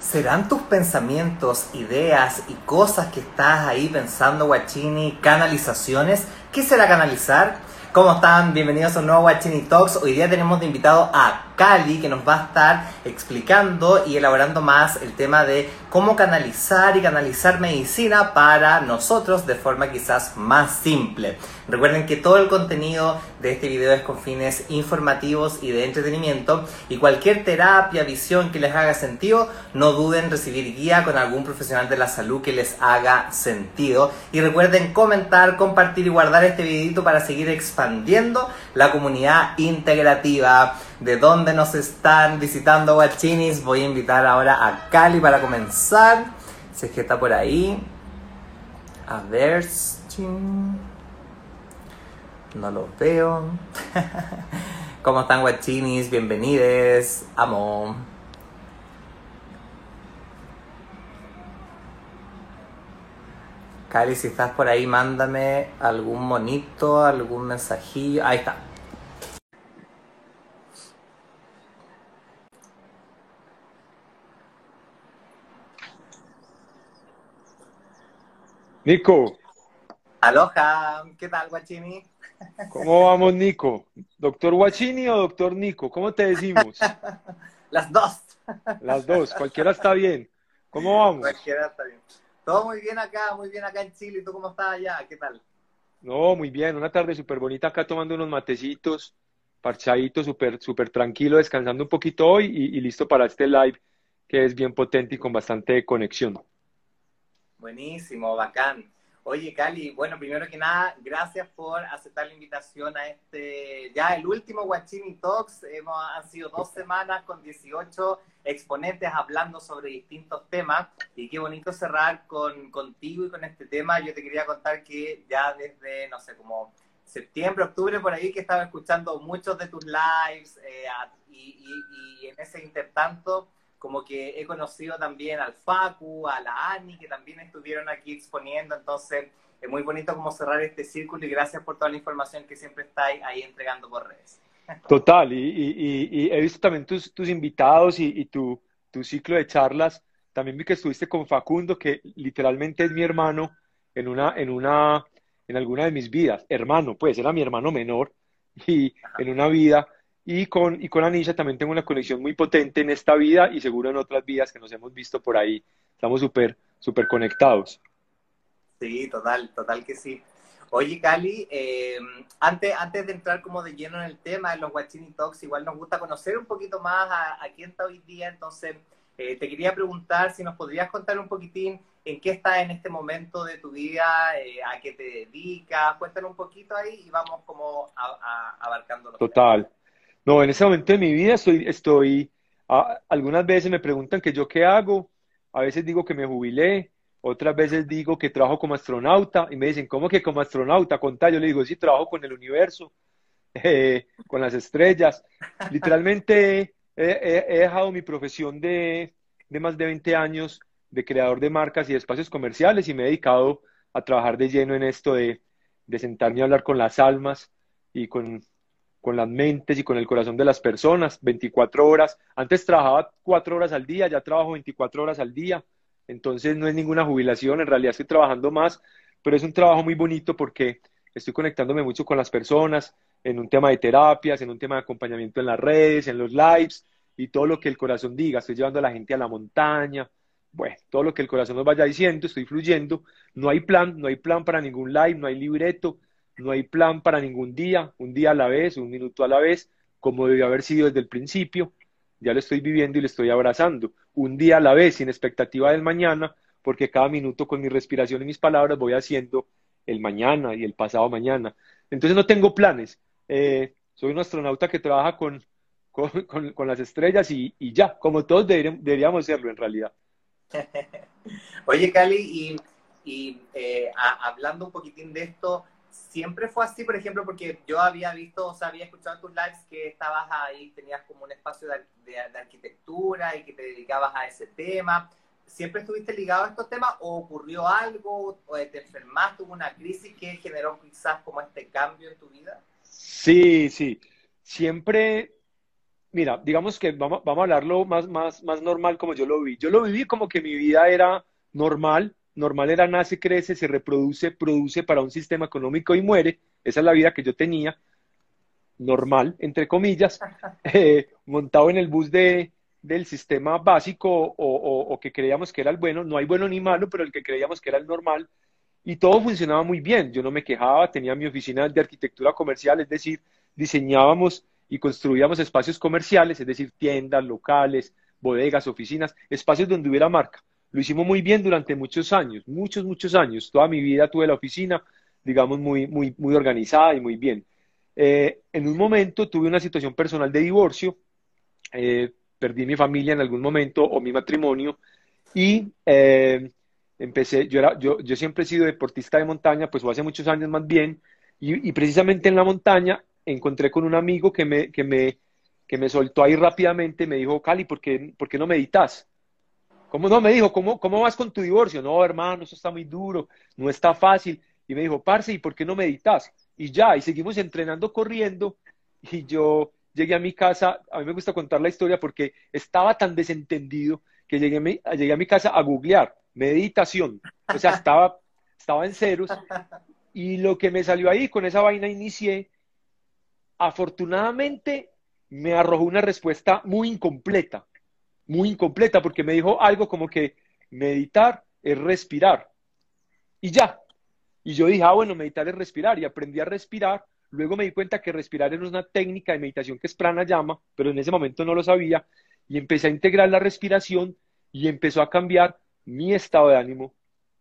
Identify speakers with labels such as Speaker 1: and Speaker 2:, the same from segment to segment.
Speaker 1: ¿Serán tus pensamientos, ideas y cosas que estás ahí pensando, Guachini, canalizaciones? ¿Qué será canalizar? ¿Cómo están? Bienvenidos a un nuevo Guachini Talks. Hoy día tenemos de invitado a Cali, que nos va a estar explicando y elaborando más el tema de cómo canalizar y canalizar medicina para nosotros de forma quizás más simple. Recuerden que todo el contenido de este video es con fines informativos y de entretenimiento y cualquier terapia, visión que les haga sentido, no duden en recibir guía con algún profesional de la salud que les haga sentido. Y recuerden comentar, compartir y guardar este videito para seguir expandiendo la comunidad integrativa de dónde nos están visitando guachinis. Voy a invitar ahora a Cali para comenzar. Si que está por ahí. A ver. No lo veo. ¿Cómo están guachinis? Bienvenidos. Amo. Cali, si estás por ahí, mándame algún monito, algún mensajillo. Ahí está.
Speaker 2: Nico.
Speaker 1: Aloha, ¿qué tal, Guachini?
Speaker 2: ¿Cómo vamos, Nico? ¿Doctor Guachini o doctor Nico? ¿Cómo te decimos?
Speaker 1: Las dos.
Speaker 2: Las dos, cualquiera está bien. ¿Cómo vamos?
Speaker 1: Cualquiera está bien. Todo muy bien acá, muy bien acá en Chile. ¿Y tú cómo estás allá? ¿Qué tal?
Speaker 2: No, muy bien. Una tarde súper bonita acá tomando unos matecitos, parchadito, súper súper tranquilo, descansando un poquito hoy y listo para este live que es bien potente y con bastante conexión.
Speaker 1: Buenísimo, bacán. Oye, Cali, bueno, primero que nada, gracias por aceptar la invitación a este, ya el último Guachini Talks. Hemos, han sido dos semanas con 18 exponentes hablando sobre distintos temas y qué bonito cerrar con, contigo y con este tema. Yo te quería contar que ya desde, no sé, como septiembre, octubre, por ahí, que estaba escuchando muchos de tus lives eh, y, y, y en ese intertanto como que he conocido también al Facu, a la Ani, que también estuvieron aquí exponiendo, entonces es muy bonito como cerrar este círculo y gracias por toda la información que siempre estáis ahí entregando por redes.
Speaker 2: Total, y, he visto también tus, tus invitados y, tu, tu, ciclo de charlas, también vi que estuviste con Facundo, que literalmente es mi hermano en una, en una, en alguna de mis vidas, hermano, pues era mi hermano menor, y en una vida y con, y con Anisha también tengo una conexión muy potente en esta vida y seguro en otras vidas que nos hemos visto por ahí. Estamos súper, súper conectados.
Speaker 1: Sí, total, total que sí. Oye, Cali, eh, antes, antes de entrar como de lleno en el tema de los Guachini Talks, igual nos gusta conocer un poquito más a, quién está hoy día, entonces eh, te quería preguntar si nos podrías contar un poquitín en qué estás en este momento de tu vida, eh, a qué te dedicas, cuéntanos un poquito ahí y vamos como abarcando.
Speaker 2: Total. No, en ese momento de mi vida estoy, estoy algunas veces me preguntan que yo qué hago, a veces digo que me jubilé, otras veces digo que trabajo como astronauta y me dicen, ¿cómo que como astronauta? Contá, yo le digo, sí, trabajo con el universo, eh, con las estrellas. Literalmente he, dejado mi profesión de, de más de 20 años de creador de marcas y de espacios comerciales y me he dedicado a trabajar de lleno en esto de, de sentarme a hablar con las almas y con, con las mentes y con el corazón de las personas, 24 horas. Antes trabajaba 4 horas al día, ya trabajo 24 horas al día, entonces no es ninguna jubilación, en realidad estoy trabajando más, pero es un trabajo muy bonito porque estoy conectándome mucho con las personas en un tema de terapias, en un tema de acompañamiento en las redes, en los lives y todo lo que el corazón diga. Estoy llevando a la gente a la montaña, bueno, todo lo que el corazón nos vaya diciendo, estoy fluyendo. No hay plan, no hay plan para ningún live, no hay libreto, no hay plan para ningún día, un día a la vez, un minuto a la vez, como debió haber sido desde el principio. Ya lo estoy viviendo y lo estoy abrazando. Un día a la vez, sin expectativa del mañana, porque cada minuto con mi respiración y mis palabras voy haciendo el mañana y el pasado mañana. Entonces no tengo planes. Eh, soy un astronauta que trabaja con, con, las estrellas y, ya, como todos deberíamos serlo en realidad.
Speaker 1: Oye, Cali, y, eh, hablando un poquitín de esto, siempre fue así, por ejemplo, porque yo había visto, o sea, había escuchado en tus lives que estabas ahí, tenías como un espacio de, arquitectura y que te dedicabas a ese tema. ¿Siempre estuviste ligado a estos temas o ocurrió algo o te enfermaste, hubo una crisis que generó quizás como este cambio en tu vida?
Speaker 2: Sí, sí. Siempre, mira, digamos que vamos, vamos a hablarlo más, más, más normal como yo lo vi. Yo lo viví como que mi vida era normal, normal era nace, crece, se reproduce, produce para un sistema económico y muere. Esa es la vida que yo tenía, normal, entre comillas, eh, montado en el bus de, del sistema básico o, o, que creíamos que era el bueno. No hay bueno ni malo, pero el que creíamos que era el normal. Y todo funcionaba muy bien. Yo no me quejaba, tenía mi oficina de arquitectura comercial, es decir, diseñábamos y construíamos espacios comerciales, es decir, tiendas, locales, bodegas, oficinas, espacios donde hubiera marca. Lo hicimos muy bien durante muchos años, muchos, muchos años. Toda mi vida tuve la oficina, digamos, muy, muy, muy organizada y muy bien. Eh, en un momento tuve una situación personal de divorcio, eh, perdí mi familia en algún momento o mi matrimonio y eh, empecé, yo, era, yo, yo siempre he sido deportista de montaña, pues hace muchos años más bien, y, precisamente en la montaña encontré con un amigo que me, que me, que me soltó ahí rápidamente, me dijo, Cali, ¿por qué, ¿por qué no meditas? ¿Cómo no? Me dijo, ¿cómo, ¿cómo vas con tu divorcio? No, hermano, eso está muy duro, no está fácil. Y me dijo, parce, ¿y por qué no meditas? Y ya, y seguimos entrenando corriendo. Y yo llegué a mi casa, a mí me gusta contar la historia porque estaba tan desentendido que llegué a mi, llegué a mi casa a googlear meditación. O sea, estaba, estaba en ceros. Y lo que me salió ahí, con esa vaina inicié afortunadamente me arrojó una respuesta muy incompleta, muy incompleta, porque me dijo algo como que meditar es respirar. Y ya. Y yo dije, ah, bueno, meditar es respirar. Y aprendí a respirar. Luego me di cuenta que respirar era una técnica de meditación que es pranayama, pero en ese momento no lo sabía. Y empecé a integrar la respiración y empezó a cambiar mi estado de ánimo,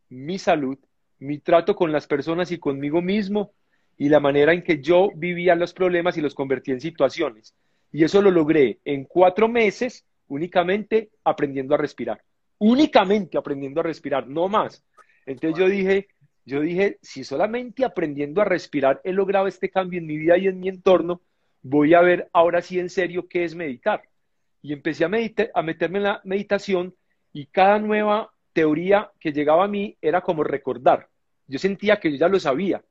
Speaker 2: mi salud, mi trato con las personas y conmigo mismo y la manera en que yo vivía los problemas y los convertí en situaciones. Y eso lo logré en cuatro meses únicamente aprendiendo a respirar. Únicamente aprendiendo a respirar, no más. Entonces yo dije, yo dije, si solamente aprendiendo a respirar he logrado este cambio en mi vida y en mi entorno, voy a ver ahora sí en serio qué es meditar. Y empecé a, a meterme en la meditación y cada nueva teoría que llegaba a mí era como recordar. Yo sentía que yo ya lo sabía,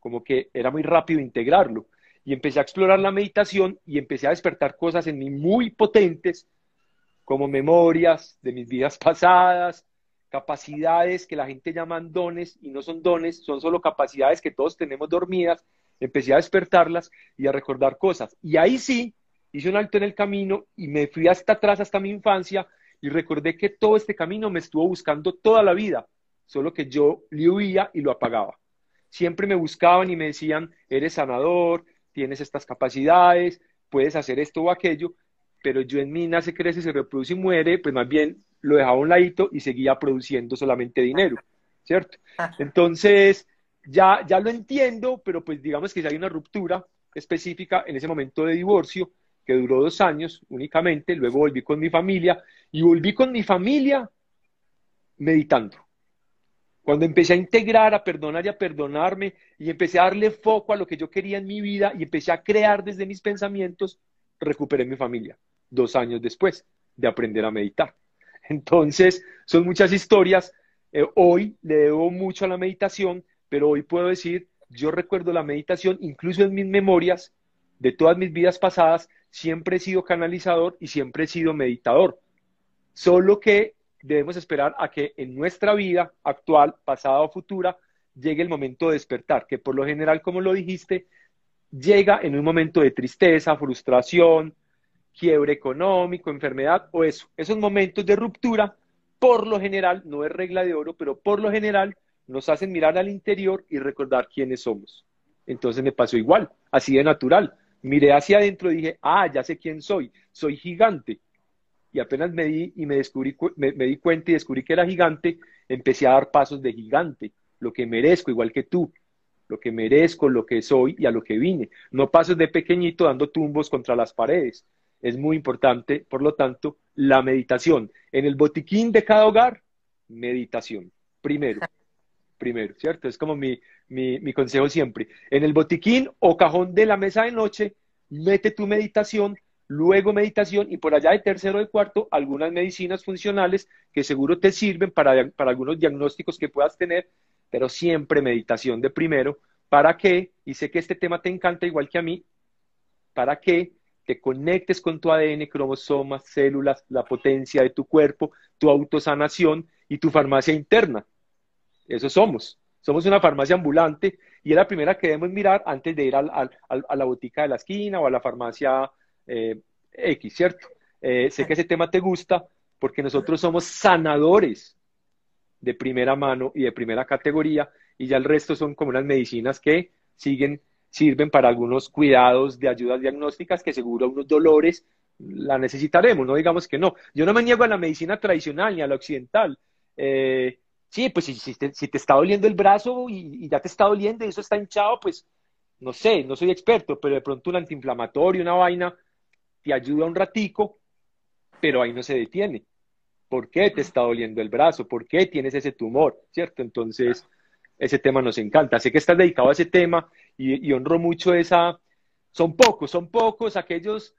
Speaker 2: como que era muy rápido integrarlo. Y empecé a explorar la meditación y empecé a despertar cosas en mí muy potentes, como memorias de mis vidas pasadas, capacidades que la gente llama dones y no son dones, son solo capacidades que todos tenemos dormidas. Empecé a despertarlas y a recordar cosas. Y ahí sí, hice un alto en el camino y me fui hasta atrás, hasta mi infancia, y recordé que todo este camino me estuvo buscando toda la vida, solo que yo le huía y lo apagaba siempre me buscaban y me decían, eres sanador, tienes estas capacidades, puedes hacer esto o aquello, pero yo en mí nace, crece, se reproduce y muere, pues más bien lo dejaba a un ladito y seguía produciendo solamente dinero, ¿cierto? Entonces, ya, ya lo entiendo, pero pues digamos que si hay una ruptura específica en ese momento de divorcio, que duró dos años únicamente, luego volví con mi familia y volví con mi familia meditando. Cuando empecé a integrar, a perdonar y a perdonarme y empecé a darle foco a lo que yo quería en mi vida y empecé a crear desde mis pensamientos, recuperé mi familia dos años después de aprender a meditar. Entonces, son muchas historias. Eh, hoy le debo mucho a la meditación, pero hoy puedo decir, yo recuerdo la meditación, incluso en mis memorias de todas mis vidas pasadas, siempre he sido canalizador y siempre he sido meditador. Solo que debemos esperar a que en nuestra vida actual, pasada o futura, llegue el momento de despertar, que por lo general, como lo dijiste, llega en un momento de tristeza, frustración, quiebre económico, enfermedad o eso. Esos momentos de ruptura, por lo general, no es regla de oro, pero por lo general nos hacen mirar al interior y recordar quiénes somos. Entonces me pasó igual, así de natural. Miré hacia adentro y dije, ah, ya sé quién soy, soy gigante y apenas me di y me descubrí, me, di cuenta y descubrí que era gigante, empecé a dar pasos de gigante, lo que merezco, igual que tú, lo que merezco, lo que soy y a lo que vine. No pasos de pequeñito dando tumbos contra las paredes. Es muy importante, por lo tanto, la meditación. En el botiquín de cada hogar, meditación. Primero, primero, ¿cierto? Es como mi, mi, mi consejo siempre. En el botiquín o cajón de la mesa de noche, mete tu meditación luego meditación y por allá de tercero y cuarto algunas medicinas funcionales que seguro te sirven para, para algunos diagnósticos que puedas tener, pero siempre meditación de primero. ¿Para qué? Y sé que este tema te encanta igual que a mí. ¿Para qué? Te conectes con tu ADN, cromosomas, células, la potencia de tu cuerpo, tu autosanación y tu farmacia interna. Eso somos. Somos una farmacia ambulante y es la primera que debemos mirar antes de ir al, a la botica de la esquina o a la farmacia eh, X, ¿cierto? Eh, sé que ese tema te gusta porque nosotros somos sanadores de primera mano y de primera categoría y ya el resto son como unas medicinas que siguen, sirven para algunos cuidados de ayudas diagnósticas que seguro unos dolores la necesitaremos, no digamos que no. Yo no me niego a la medicina tradicional ni a la occidental. Eh, sí, pues si, te, está doliendo el brazo y, ya te está doliendo y eso está hinchado, pues no sé, no soy experto, pero de pronto un antiinflamatorio, una vaina, te ayuda un ratico, pero ahí no se detiene. ¿Por qué te está doliendo el brazo? ¿Por qué tienes ese tumor? ¿Cierto? Entonces, ese tema nos encanta. Sé que estás dedicado a ese tema y, honro mucho esa... Son pocos, son pocos aquellos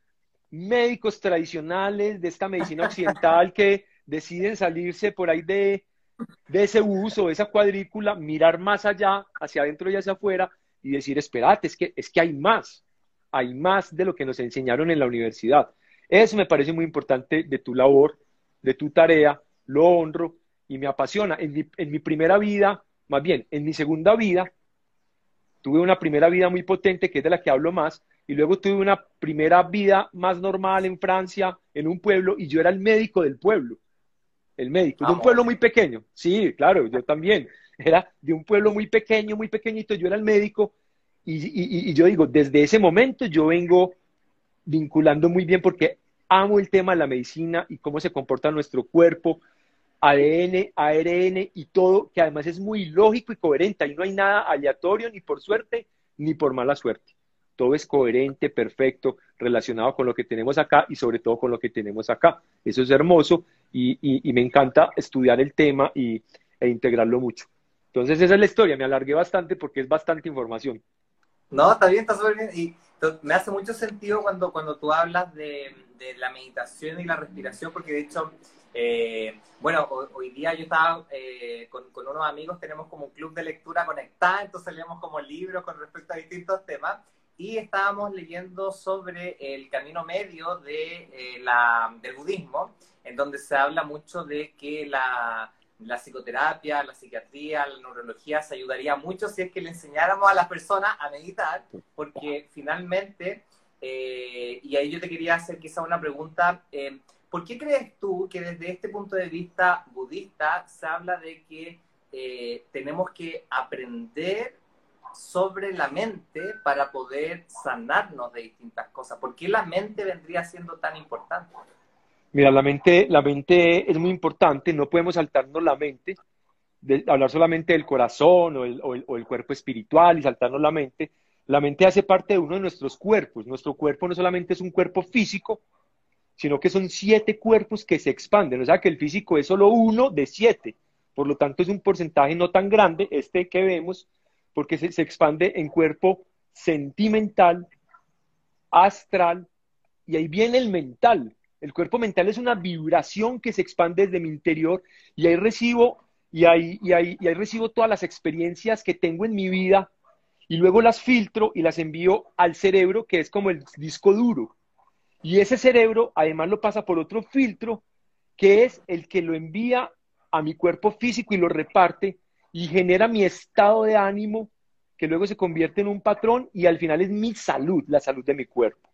Speaker 2: médicos tradicionales de esta medicina occidental que deciden salirse por ahí de, de ese uso, de esa cuadrícula, mirar más allá, hacia adentro y hacia afuera, y decir, espérate, es que, es que hay más, hay más de lo que nos enseñaron en la universidad. Eso me parece muy importante de tu labor, de tu tarea, lo honro y me apasiona. En mi, en mi primera vida más bien, en mi segunda vida, tuve una primera vida muy potente, que es de la que hablo más, y luego tuve una primera vida más normal en Francia, en un pueblo, y yo era el médico del pueblo. El médico, de un pueblo muy pequeño. Sí, claro, yo también. Era de un pueblo muy pequeño, muy pequeñito, yo era el médico, y, y yo digo, desde ese momento yo vengo vinculando muy bien porque amo el tema de la medicina y cómo se comporta nuestro cuerpo, ADN, ARN y todo, que además es muy lógico y coherente. Ahí no hay nada aleatorio ni por suerte ni por mala suerte. Todo es coherente, perfecto, relacionado con lo que tenemos acá y sobre todo con lo que tenemos acá. Eso es hermoso y, me encanta estudiar el tema y, e integrarlo mucho. Entonces esa es la historia. Me alargué bastante porque es bastante información.
Speaker 1: No, está bien, está súper bien. Y me hace mucho sentido cuando, cuando tú hablas de, de la meditación y la respiración, porque de hecho eh, bueno, hoy, día yo estaba eh, con, unos amigos, tenemos como un club de lectura conectada, entonces leemos como libros con respecto a distintos temas y estábamos leyendo sobre el camino medio de, eh, la, del budismo, en donde se habla mucho de que la, la, psicoterapia, la psiquiatría, la neurología se ayudaría mucho si es que le enseñáramos a las personas a meditar, porque finalmente, y ahí yo te quería hacer quizá una pregunta, ¿Por qué crees tú que desde este punto de vista budista se habla de que eh, tenemos que aprender sobre la mente para poder sanarnos de distintas cosas? ¿Por qué la mente vendría siendo tan importante?
Speaker 2: Mira, la mente, la mente es muy importante, no podemos saltarnos la mente, hablar solamente del corazón o el, o el cuerpo espiritual y saltarnos la mente. La mente hace parte de uno de nuestros cuerpos. Nuestro cuerpo no solamente es un cuerpo físico, sino que son siete cuerpos que se expanden. O sea que el físico es solo uno de siete. Por lo tanto, es un porcentaje no tan grande este que vemos, porque se, expande en cuerpo sentimental, astral, y ahí viene el mental. El cuerpo mental es una vibración que se expande desde mi interior y ahí recibo, y ahí, y ahí, y ahí recibo todas las experiencias que tengo en mi vida y luego las filtro y las envío al cerebro, que es como el disco duro. Y ese cerebro además lo pasa por otro filtro, que es el que lo envía a mi cuerpo físico y lo reparte y genera mi estado de ánimo, que luego se convierte en un patrón y al final es mi salud, la salud de mi cuerpo.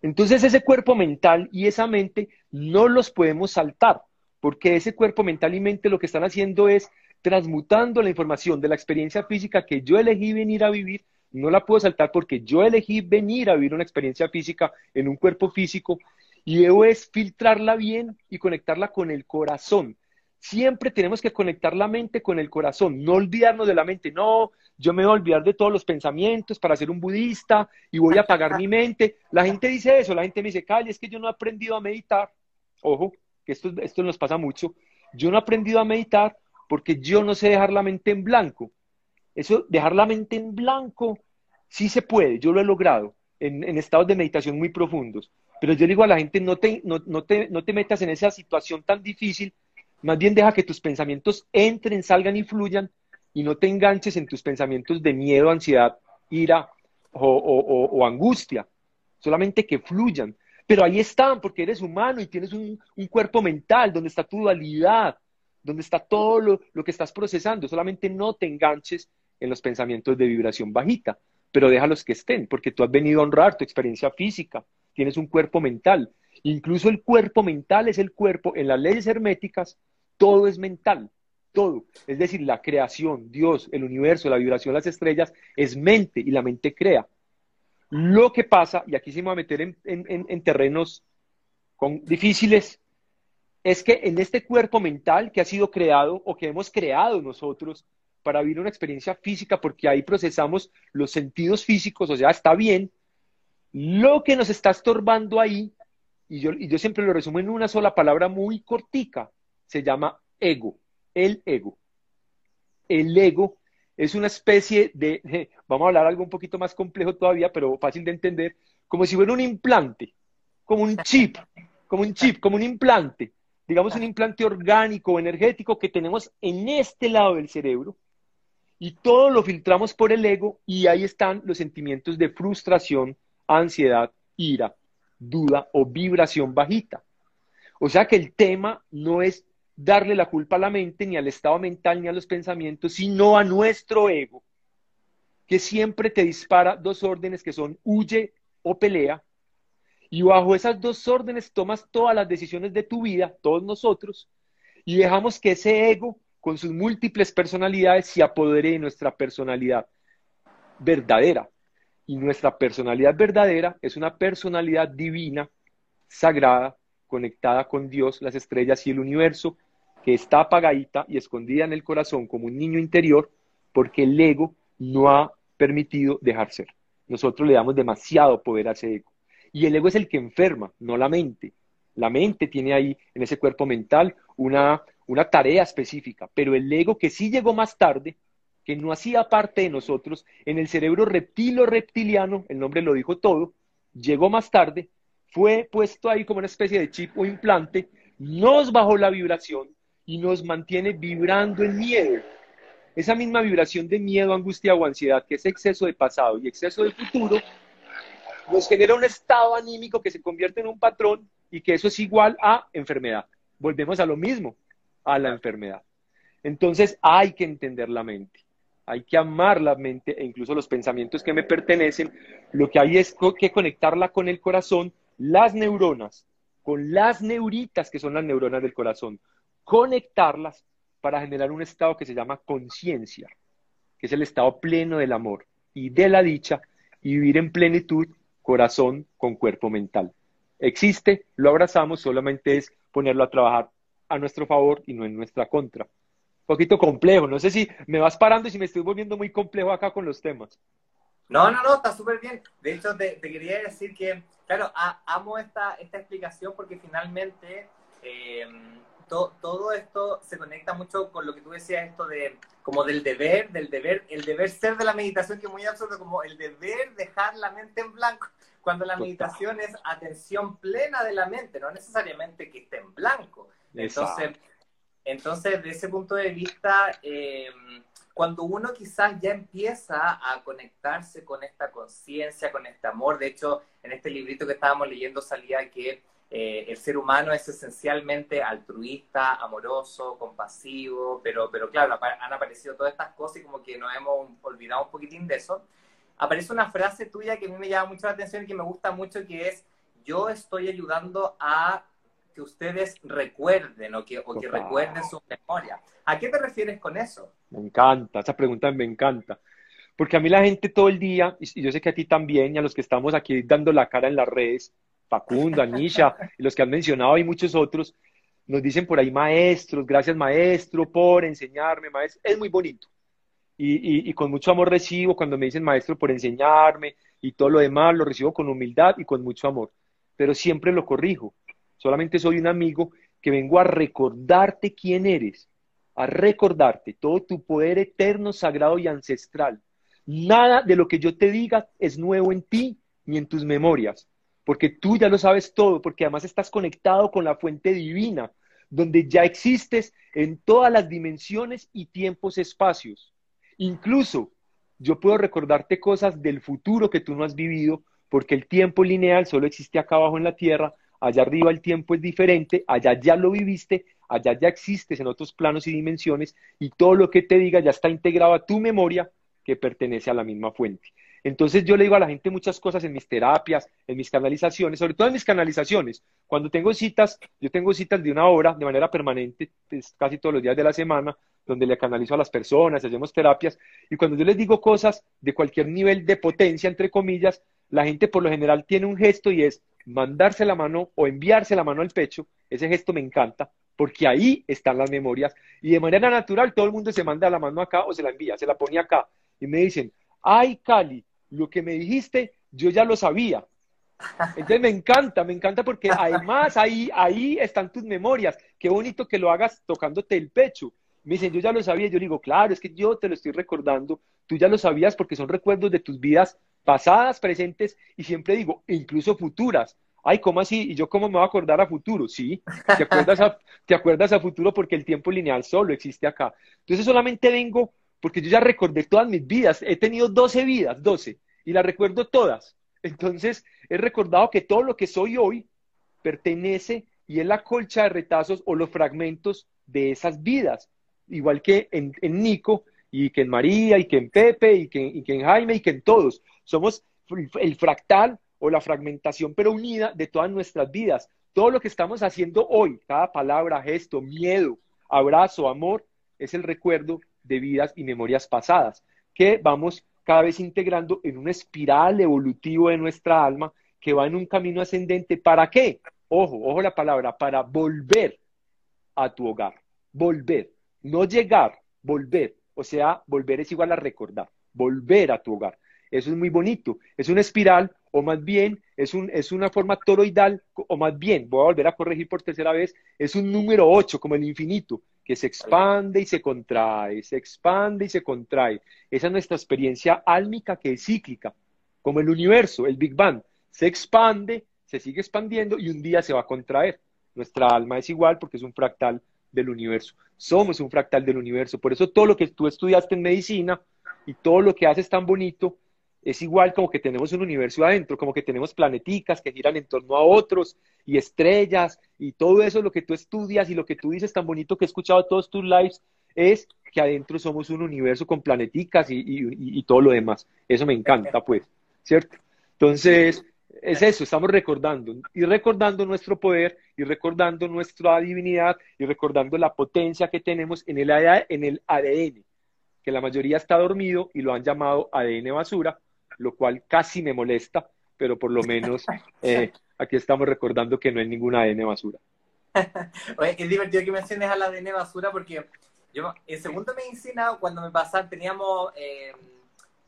Speaker 2: Entonces ese cuerpo mental y esa mente no los podemos saltar, porque ese cuerpo mental y mente lo que están haciendo es transmutando la información de la experiencia física que yo elegí venir a vivir no la puedo saltar porque yo elegí venir a vivir una experiencia física en un cuerpo físico y debo es filtrarla bien y conectarla con el corazón. Siempre tenemos que conectar la mente con el corazón, no olvidarnos de la mente. No, yo me voy a olvidar de todos los pensamientos para ser un budista y voy a apagar mi mente. La gente dice eso, la gente me dice, Cali, es que yo no he aprendido a meditar. Ojo, que esto, esto nos pasa mucho. Yo no he aprendido a meditar porque yo no sé dejar la mente en blanco. Eso, dejar la mente en blanco, sí se puede, yo lo he logrado en, estados de meditación muy profundos. Pero yo digo a la gente, no te, no, te, no te metas en esa situación tan difícil, más bien deja que tus pensamientos entren, salgan y fluyan y no te enganches en tus pensamientos de miedo, ansiedad, ira o, o angustia. solamente que fluyan. Pero ahí están, porque eres humano y tienes un, cuerpo mental donde está tu dualidad, donde está todo lo, lo, que estás procesando. Solamente no te enganches en los pensamientos de vibración bajita, pero déjalos que estén, porque tú has venido a honrar tu experiencia física, tienes un cuerpo mental. Incluso el cuerpo mental es el cuerpo, en las leyes herméticas, todo es mental, todo. Es decir, la creación, Dios, el universo, la vibración, las estrellas, es mente y la mente crea. Lo que pasa, y aquí sí me voy a meter en, terrenos difíciles, es que en este cuerpo mental que ha sido creado o que hemos creado nosotros para vivir una experiencia física, porque ahí procesamos los sentidos físicos, o sea, está bien, lo que nos está estorbando ahí, y yo, y yo siempre lo resumo en una sola palabra muy cortica, se llama ego, el ego. El ego es una especie de, vamos a hablar algo un poquito más complejo todavía, pero fácil de entender, como si fuera un implante, como un chip, como un chip, como un implante, digamos un implante orgánico energético que tenemos en este lado del cerebro y todo lo filtramos por el ego y ahí están los sentimientos de frustración, ansiedad, ira, duda o vibración bajita. O sea que el tema no es darle la culpa a la mente, ni al estado mental, ni a los pensamientos, sino a nuestro ego, que siempre te dispara dos órdenes que son huye o pelea, y bajo esas dos órdenes tomas todas las decisiones de tu vida, todos nosotros, y dejamos que ese ego, con sus múltiples personalidades, se apodere de nuestra personalidad verdadera. Y nuestra personalidad verdadera es una personalidad divina, sagrada, conectada con Dios, las estrellas y el universo, que está apagadita y escondida en el corazón como un niño interior porque el ego no ha permitido dejar ser. Nosotros le damos demasiado poder a ese ego. Y el ego es el que enferma, no la mente. La mente tiene ahí, en ese cuerpo mental, una, una tarea específica, pero el ego que sí llegó más tarde, que no hacía parte de nosotros, en el cerebro reptilo reptiliano, el nombre lo dijo todo, llegó más tarde, fue puesto ahí como una especie de chip o implante, nos bajó la vibración y nos mantiene vibrando en miedo. Esa misma vibración de miedo, angustia o ansiedad, que es exceso de pasado y exceso de futuro, nos genera un estado anímico que se convierte en un patrón y que eso es igual a enfermedad. Volvemos a lo mismo, a la enfermedad. Entonces hay que entender la mente, hay que amar la mente e incluso los pensamientos que me pertenecen. Lo que hay es que conectarla con el corazón, las neuronas, con las neuritas que son las neuronas del corazón, conectarlas para generar un estado que se llama conciencia, que es el estado pleno del amor y de la dicha y vivir en plenitud corazón con cuerpo mental. Existe, lo abrazamos, solamente es ponerlo a trabajar a nuestro favor y no en nuestra contra. Un poquito complejo, no sé si me vas parando y si me estoy volviendo muy complejo acá con los temas.
Speaker 1: No, no, no, está súper bien. De hecho, te, quería decir que, claro, amo esta, esta explicación porque finalmente eh, todo esto se conecta mucho con lo que tú decías, esto de como del deber, del deber, el deber ser de la meditación, que es muy absurdo, como el deber dejar la mente en blanco, cuando la meditación es atención plena de la mente, no necesariamente que esté en blanco. Entonces, entonces de ese punto de vista, eh, cuando uno quizás ya empieza a conectarse con esta conciencia, con este amor, de hecho, en este librito que estábamos leyendo salía que eh, el ser humano es esencialmente altruista, amoroso, compasivo, pero, pero claro, han aparecido todas estas cosas y como que nos hemos olvidado un poquitín de eso. Aparece una frase tuya que a mí me llama mucho la atención y que me gusta mucho, que es, yo estoy ayudando a que ustedes recuerden o que, o que recuerden su memoria. ¿A qué te refieres con eso?
Speaker 2: Me encanta, esa pregunta me encanta. Porque a mí la gente todo el día, y yo sé que a ti también, y a los que estamos aquí dando la cara en las redes, Facundo, Anisha, los que han mencionado y muchos otros, nos dicen por ahí maestros, gracias maestro por enseñarme, maestro, es muy bonito. Y, y, con mucho amor recibo cuando me dicen maestro por enseñarme y todo lo demás, lo recibo con humildad y con mucho amor, pero siempre lo corrijo. Solamente soy un amigo que vengo a recordarte quién eres, a recordarte todo tu poder eterno, sagrado y ancestral. Nada de lo que yo te diga es nuevo en ti ni en tus memorias porque tú ya lo sabes todo, porque además estás conectado con la fuente divina, donde ya existes en todas las dimensiones y tiempos, espacios. Incluso yo puedo recordarte cosas del futuro que tú no has vivido, porque el tiempo lineal solo existe acá abajo en la Tierra, allá arriba el tiempo es diferente, allá ya lo viviste, allá ya existes en otros planos y dimensiones y todo lo que te diga ya está integrado a tu memoria que pertenece a la misma fuente. Entonces yo le digo a la gente muchas cosas en mis terapias, en mis canalizaciones, sobre todo en mis canalizaciones. Cuando tengo citas, yo tengo citas de una hora de manera permanente, casi todos los días de la semana, donde le canalizo a las personas, hacemos terapias, y cuando yo les digo cosas de cualquier nivel de potencia, entre comillas, la gente por lo general tiene un gesto y es mandarse la mano o enviarse la mano al pecho. Ese gesto me encanta, porque ahí están las memorias, y de manera natural todo el mundo se manda la mano acá o se la envía, se la pone acá, y me dicen, ay Cali, lo que me dijiste, yo ya lo sabía. Entonces me encanta, me encanta porque además ahí, ahí están tus memorias. Qué bonito que lo hagas tocándote el pecho. Me dicen, yo ya lo sabía. Yo digo, claro, es que yo te lo estoy recordando. Tú ya lo sabías porque son recuerdos de tus vidas pasadas, presentes y siempre digo, incluso futuras. Ay, ¿cómo así? ¿Y yo cómo me voy a acordar a futuro? Sí, te acuerdas a, te acuerdas a futuro porque el tiempo lineal solo existe acá. Entonces solamente vengo porque yo ya recordé todas mis vidas, he tenido 12 vidas, 12, y las recuerdo todas. Entonces, he recordado que todo lo que soy hoy pertenece y es la colcha de retazos o los fragmentos de esas vidas, igual que en, Nico, y que en María, y que en Pepe, y que, y que en Jaime, y que en todos. Somos el fractal o la fragmentación, pero unida de todas nuestras vidas. Todo lo que estamos haciendo hoy, cada palabra, gesto, miedo, abrazo, amor, es el recuerdo de vidas y memorias pasadas, que vamos cada vez integrando en una espiral evolutivo de nuestra alma que va en un camino ascendente. ¿Para qué? Ojo, ojo la palabra, para volver a tu hogar. Volver, no llegar, volver. O sea, volver es igual a recordar, volver a tu hogar. Eso es muy bonito. Es una espiral, o más bien es, un, es una forma toroidal, o más bien, voy a volver a corregir por tercera vez, es un número 8, como el infinito, que se expande y se contrae, se expande y se contrae. Esa es nuestra experiencia álmica que es cíclica, como el universo, el Big Bang. Se expande, se sigue expandiendo y un día se va a contraer. Nuestra alma es igual porque es un fractal del universo. Somos un fractal del universo. Por eso todo lo que tú estudiaste en medicina y todo lo que haces tan bonito es igual como que tenemos un universo adentro, como que tenemos planeticas que giran en torno a otros y estrellas y todo eso, lo que tú estudias y lo que tú dices tan bonito que he escuchado todos tus lives, es que adentro somos un universo con planeticas y, y, todo lo demás. Eso me encanta, pues, ¿cierto? Entonces, es eso, estamos recordando y recordando nuestro poder y recordando nuestra divinidad y recordando la potencia que tenemos en el, en el ADN, que la mayoría está dormido y lo han llamado ADN basura, lo cual casi me molesta, pero por lo menos eh, aquí estamos recordando que no hay ninguna ADN basura.
Speaker 1: Oye, es divertido que menciones al ADN basura porque yo en segundo medicina, cuando me pasaron, teníamos eh,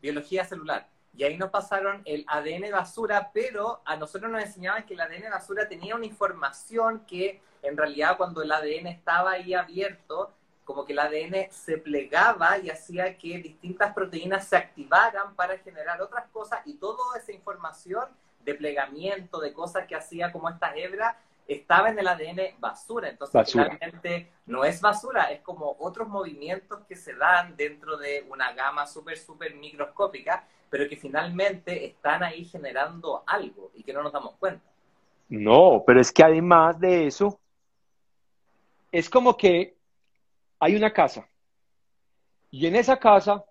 Speaker 1: biología celular. Y ahí nos pasaron el ADN basura, pero a nosotros nos enseñaban que el ADN basura tenía una información que en realidad cuando el ADN estaba ahí abierto, como que el ADN se plegaba y hacía que distintas proteínas se activaran para generar otras cosas y toda esa información de plegamiento, de cosas que hacía como esta hebra, estaba en el ADN basura. Entonces, realmente no es basura, es como otros movimientos que se dan dentro de una gama súper, súper microscópica, pero que finalmente están ahí generando algo y que no nos damos cuenta.
Speaker 2: No, pero es que además de eso, es como que hay una casa. Y en esa casa,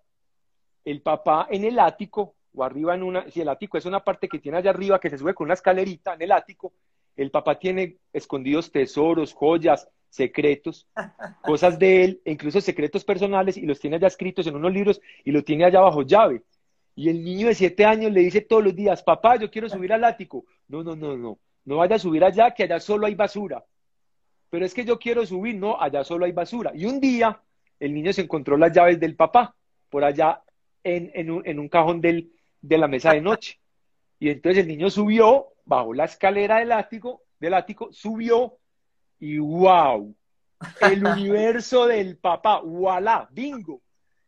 Speaker 2: el papá en el ático, o arriba en una, si el ático es una parte que tiene allá arriba que se sube con una escalerita en el ático, el papá tiene escondidos tesoros, joyas, secretos, cosas de él, e incluso secretos personales, y los tiene allá escritos en unos libros y lo tiene allá bajo llave. Y el niño de siete años le dice todos los días, papá, yo quiero subir al ático. No, no, no, no, no vaya a subir allá, que allá solo hay basura pero es que yo quiero subir, no, allá solo hay basura. Y un día el niño se encontró las llaves del papá por allá en, un, cajón de la mesa de noche. Y entonces el niño subió, bajó la escalera del ático, del ático, subió y wow, el universo del papá, voilà, bingo.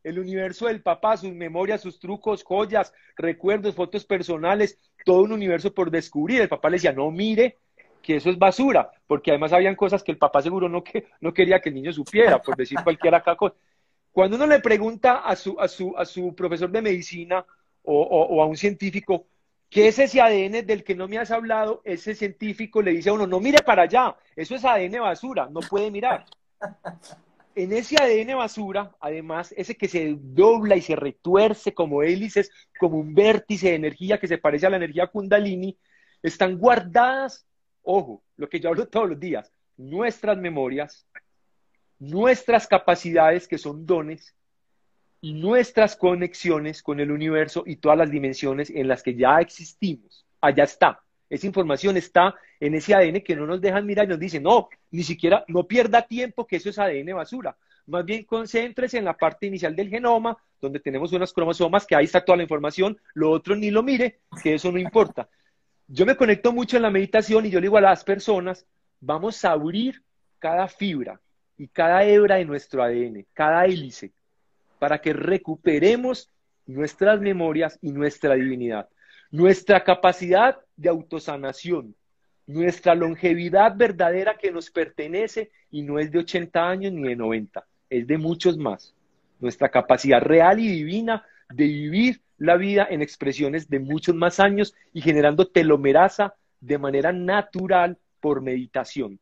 Speaker 2: El universo del papá, sus memorias, sus trucos, joyas, recuerdos, fotos personales, todo un universo por descubrir. El papá le decía, no mire, que eso es basura, porque además habían cosas que el papá seguro no, que, no quería que el niño supiera, por decir cualquier acá cosa. Cuando uno le pregunta a su, a su, a su profesor de medicina o, a un científico, ¿Qué es ese ADN del que no me has hablado? Ese científico le dice a uno, no mire para allá, eso es ADN basura, no puede mirar. En ese ADN basura, además, ese que se dobla y se retuerce como hélices, como un vértice de energía que se parece a la energía kundalini, están guardadas, ojo, lo que yo hablo todos los días, nuestras memorias, nuestras capacidades que son dones nuestras conexiones con el universo y todas las dimensiones en las que ya existimos. Allá está. Esa información está en ese ADN que no nos dejan mirar y nos dicen, no, ni siquiera, no pierda tiempo que eso es ADN basura. Más bien concéntrese en la parte inicial del genoma, donde tenemos unos cromosomas, que ahí está toda la información, lo otro ni lo mire, que eso no importa. Yo me conecto mucho en la meditación y yo le digo a las personas, vamos a abrir cada fibra y cada hebra de nuestro ADN, cada hélice, para que recuperemos nuestras memorias y nuestra divinidad, nuestra capacidad de autosanación, nuestra longevidad verdadera que nos pertenece y no es de 80 años ni de 90, es de muchos más. Nuestra capacidad real y divina de vivir la vida en expresiones de muchos más años y generando telomerasa de manera natural por meditación.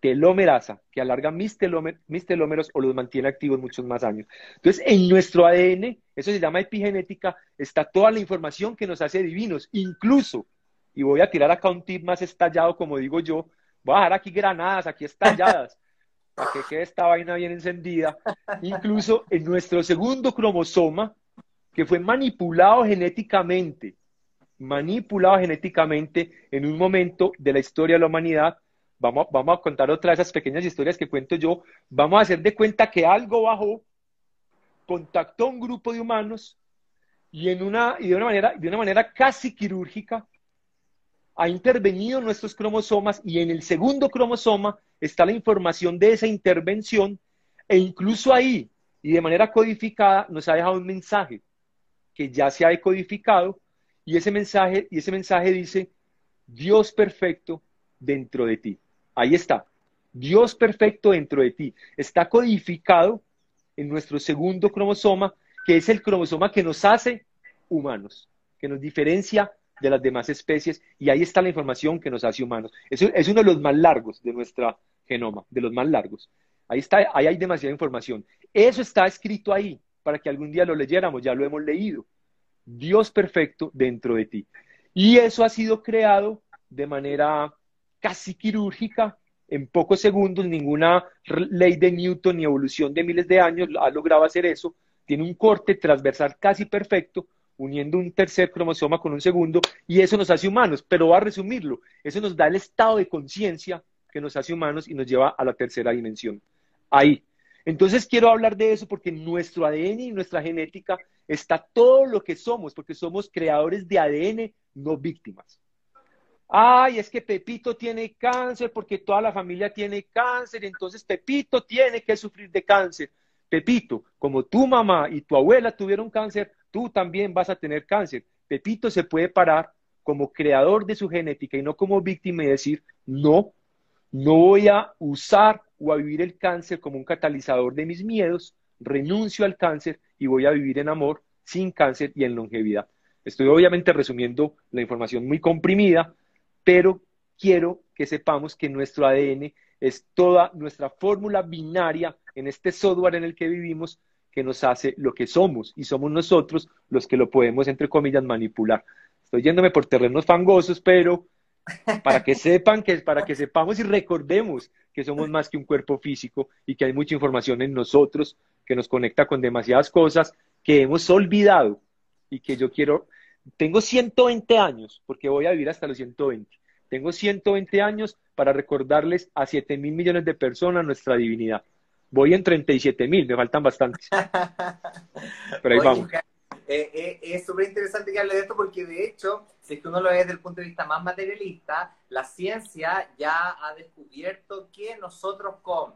Speaker 2: Telomerasa, que alarga mis, telómeros o los mantiene activos muchos más años. Entonces, en nuestro ADN, eso se llama epigenética, está toda la información que nos hace divinos, incluso, y voy a tirar acá un tip más estallado, como digo yo, voy a dejar aquí granadas, aquí estalladas, para que quede esta vaina bien encendida, incluso en nuestro segundo cromosoma, que fue manipulado genéticamente, manipulado genéticamente en un momento de la historia de la humanidad, Vamos, vamos a contar otra de esas pequeñas historias que cuento yo. Vamos a hacer de cuenta que algo bajó, contactó a un grupo de humanos y, en una, y de, una manera, de una manera casi quirúrgica ha intervenido nuestros cromosomas y en el segundo cromosoma está la información de esa intervención e incluso ahí y de manera codificada nos ha dejado un mensaje que ya se ha decodificado y ese mensaje, y ese mensaje dice, Dios perfecto dentro de ti. Ahí está. Dios perfecto dentro de ti. Está codificado en nuestro segundo cromosoma, que es el cromosoma que nos hace humanos, que nos diferencia de las demás especies, y ahí está la información que nos hace humanos. Eso es uno de los más largos de nuestra genoma, de los más largos. Ahí está, ahí hay demasiada información. Eso está escrito ahí para que algún día lo leyéramos, ya lo hemos leído. Dios perfecto dentro de ti. Y eso ha sido creado de manera casi quirúrgica, en pocos segundos, ninguna ley de Newton ni evolución de miles de años ha logrado hacer eso. Tiene un corte transversal casi perfecto, uniendo un tercer cromosoma con un segundo, y eso nos hace humanos. Pero va a resumirlo, eso nos da el estado de conciencia que nos hace humanos y nos lleva a la tercera dimensión. Ahí. Entonces quiero hablar de eso porque nuestro ADN y nuestra genética está todo lo que somos, porque somos creadores de ADN, no víctimas ay, es que Pepito tiene cáncer porque toda la familia tiene cáncer, entonces Pepito tiene que sufrir de cáncer. Pepito, como tu mamá y tu abuela tuvieron cáncer, tú también vas a tener cáncer. Pepito se puede parar como creador de su genética y no como víctima y decir, no, no voy a usar o a vivir el cáncer como un catalizador de mis miedos, renuncio al cáncer y voy a vivir en amor, sin cáncer y en longevidad. Estoy obviamente resumiendo la información muy comprimida, pero quiero que sepamos que nuestro ADN es toda nuestra fórmula binaria en este software en el que vivimos que nos hace lo que somos y somos nosotros los que lo podemos, entre comillas, manipular. Estoy yéndome por terrenos fangosos, pero para que sepan que para que sepamos y recordemos que somos más que un cuerpo físico y que hay mucha información en nosotros que nos conecta con demasiadas cosas que hemos olvidado y que yo quiero tengo 120 años, porque voy a vivir hasta los 120. Tengo 120 años para recordarles a 7 mil millones de personas nuestra divinidad. Voy en 37 mil, me faltan bastantes. Pero ahí vamos.
Speaker 1: Eh, eh, es súper interesante que hable de esto porque de hecho, si es que uno lo ve desde el punto de vista más materialista, la ciencia ya ha descubierto que nosotros con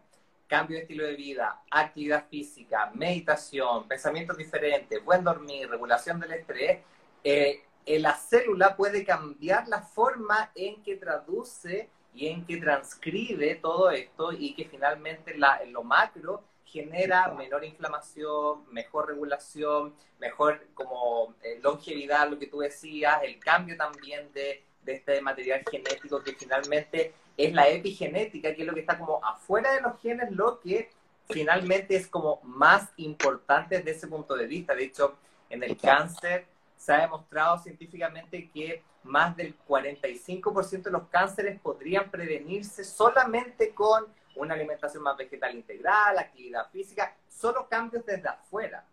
Speaker 1: cambio de estilo de vida, actividad física, meditación, pensamientos diferentes, buen dormir, regulación del estrés, eh, la célula puede cambiar la forma en que traduce y en que transcribe todo esto y que finalmente en lo macro genera menor inflamación, mejor regulación, mejor como eh, longevidad, lo que tú decías, el cambio también de, de este material genético que finalmente es la epigenética, que es lo que está como afuera de los genes, lo que finalmente es como más importante desde ese punto de vista. De hecho, en el cáncer se ha demostrado científicamente que más del 45% de los cánceres podrían prevenirse solamente con una alimentación más vegetal integral, actividad física, solo cambios desde afuera.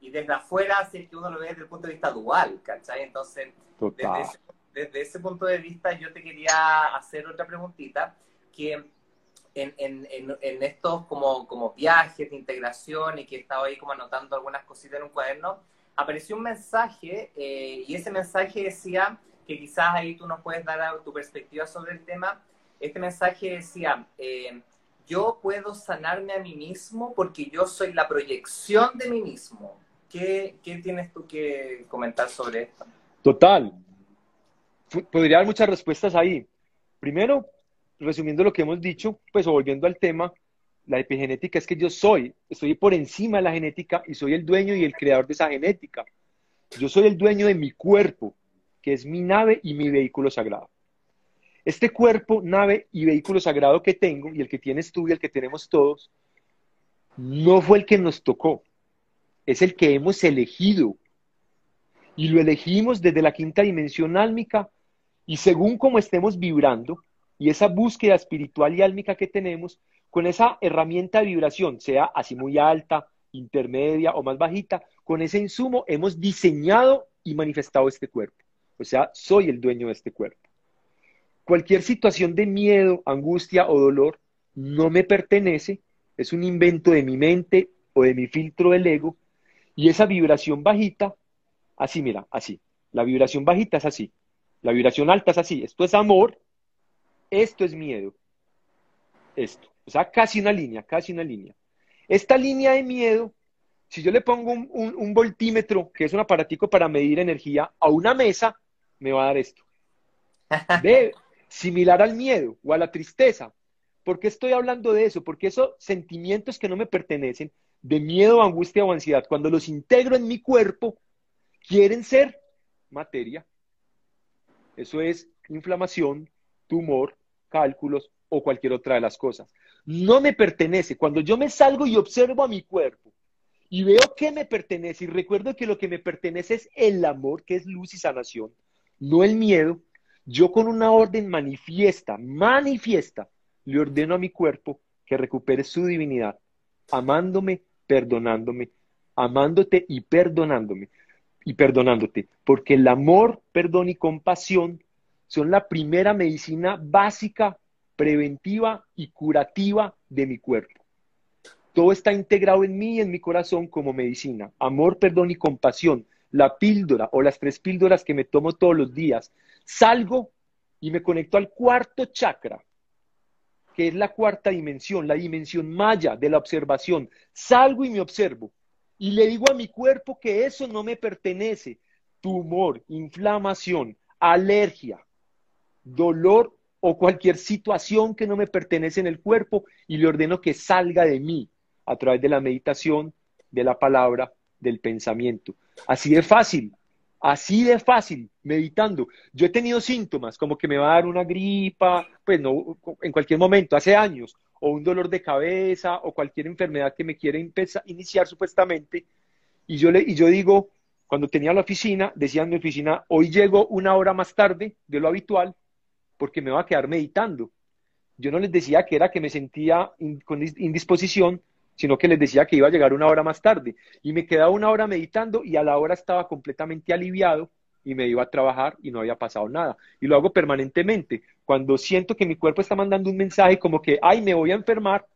Speaker 1: Y desde afuera, si es que uno lo ve desde el punto de vista dual, ¿cachai? Entonces, desde ese, punto de vista, yo te quería hacer otra preguntita, que en, en, en, estos como, como viajes de integración y que he estado ahí como anotando algunas cositas en un cuaderno, apareció un mensaje eh, y ese mensaje decía que quizás ahí tú nos puedes dar tu perspectiva sobre el tema. Este mensaje decía, eh, yo puedo sanarme a mí mismo porque yo soy la proyección de mí mismo. ¿Qué, qué tienes tú que comentar sobre esto?
Speaker 2: Total. Podría dar muchas respuestas ahí. Primero, resumiendo lo que hemos dicho, pues volviendo al tema, la epigenética es que yo soy, estoy por encima de la genética y soy el dueño y el creador de esa genética. Yo soy el dueño de mi cuerpo, que es mi nave y mi vehículo sagrado. Este cuerpo, nave y vehículo sagrado que tengo, y el que tienes tú y el que tenemos todos, no fue el que nos tocó, es el que hemos elegido. Y lo elegimos desde la quinta dimensión álmica, y según como estemos vibrando, y esa búsqueda espiritual y álmica que tenemos, con esa herramienta de vibración, sea así muy alta, intermedia o más bajita, con ese insumo hemos diseñado y manifestado este cuerpo. O sea, soy el dueño de este cuerpo. Cualquier situación de miedo, angustia o dolor no me pertenece, es un invento de mi mente o de mi filtro del ego, y esa vibración bajita, así mira, así, la vibración bajita es así, la vibración alta es así, esto es amor, esto es miedo, esto. O sea, casi una línea, casi una línea. Esta línea de miedo, si yo le pongo un, voltímetro, que es un aparatico para medir energía, a una mesa, me va a dar esto. Ve, similar al miedo o a la tristeza. ¿Por qué estoy hablando de eso? Porque esos sentimientos que no me pertenecen, de miedo, angustia o ansiedad, cuando los integro en mi cuerpo, quieren ser materia. Eso es inflamación, tumor, cálculos o cualquier otra de las cosas no me pertenece. Cuando yo me salgo y observo a mi cuerpo y veo que me pertenece y recuerdo que lo que me pertenece es el amor, que es luz y sanación, no el miedo, yo con una orden manifiesta, manifiesta, le ordeno a mi cuerpo que recupere su divinidad, amándome, perdonándome, amándote y perdonándome, y perdonándote, porque el amor, perdón y compasión son la primera medicina básica preventiva y curativa de mi cuerpo. Todo está integrado en mí y en mi corazón como medicina. Amor, perdón y compasión. La píldora o las tres píldoras que me tomo todos los días. Salgo y me conecto al cuarto chakra, que es la cuarta dimensión, la dimensión maya de la observación. Salgo y me observo. Y le digo a mi cuerpo que eso no me pertenece. Tumor, inflamación, alergia, dolor o cualquier situación que no me pertenece en el cuerpo y le ordeno que salga de mí a través de la meditación, de la palabra, del pensamiento. Así de fácil, así de fácil, meditando. Yo he tenido síntomas como que me va a dar una gripa, pues no, en cualquier momento, hace años, o un dolor de cabeza, o cualquier enfermedad que me quiera iniciar supuestamente. Y yo, le, y yo digo, cuando tenía la oficina, decía en oficina, hoy llego una hora más tarde de lo habitual, porque me va a quedar meditando. Yo no les decía que era que me sentía con indisposición, sino que les decía que iba a llegar una hora más tarde. Y me quedaba una hora meditando y a la hora estaba completamente aliviado y me iba a trabajar y no había pasado nada. Y lo hago permanentemente. Cuando siento que mi cuerpo está mandando un mensaje como que, ay, me voy a enfermar,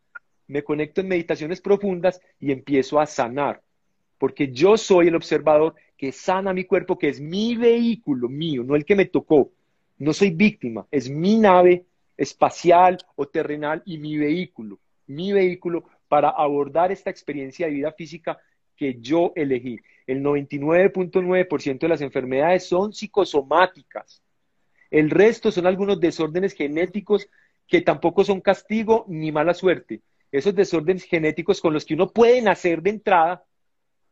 Speaker 2: me conecto en meditaciones profundas y empiezo a sanar. Porque yo soy el observador que sana mi cuerpo, que es mi vehículo mío, no el que me tocó. No soy víctima, es mi nave espacial o terrenal y mi vehículo, mi vehículo para abordar esta experiencia de vida física que yo elegí. El 99.9% de las enfermedades son psicosomáticas. El resto son algunos desórdenes genéticos que tampoco son castigo ni mala suerte. esos desórdenes genéticos con los que uno puede nacer de entrada,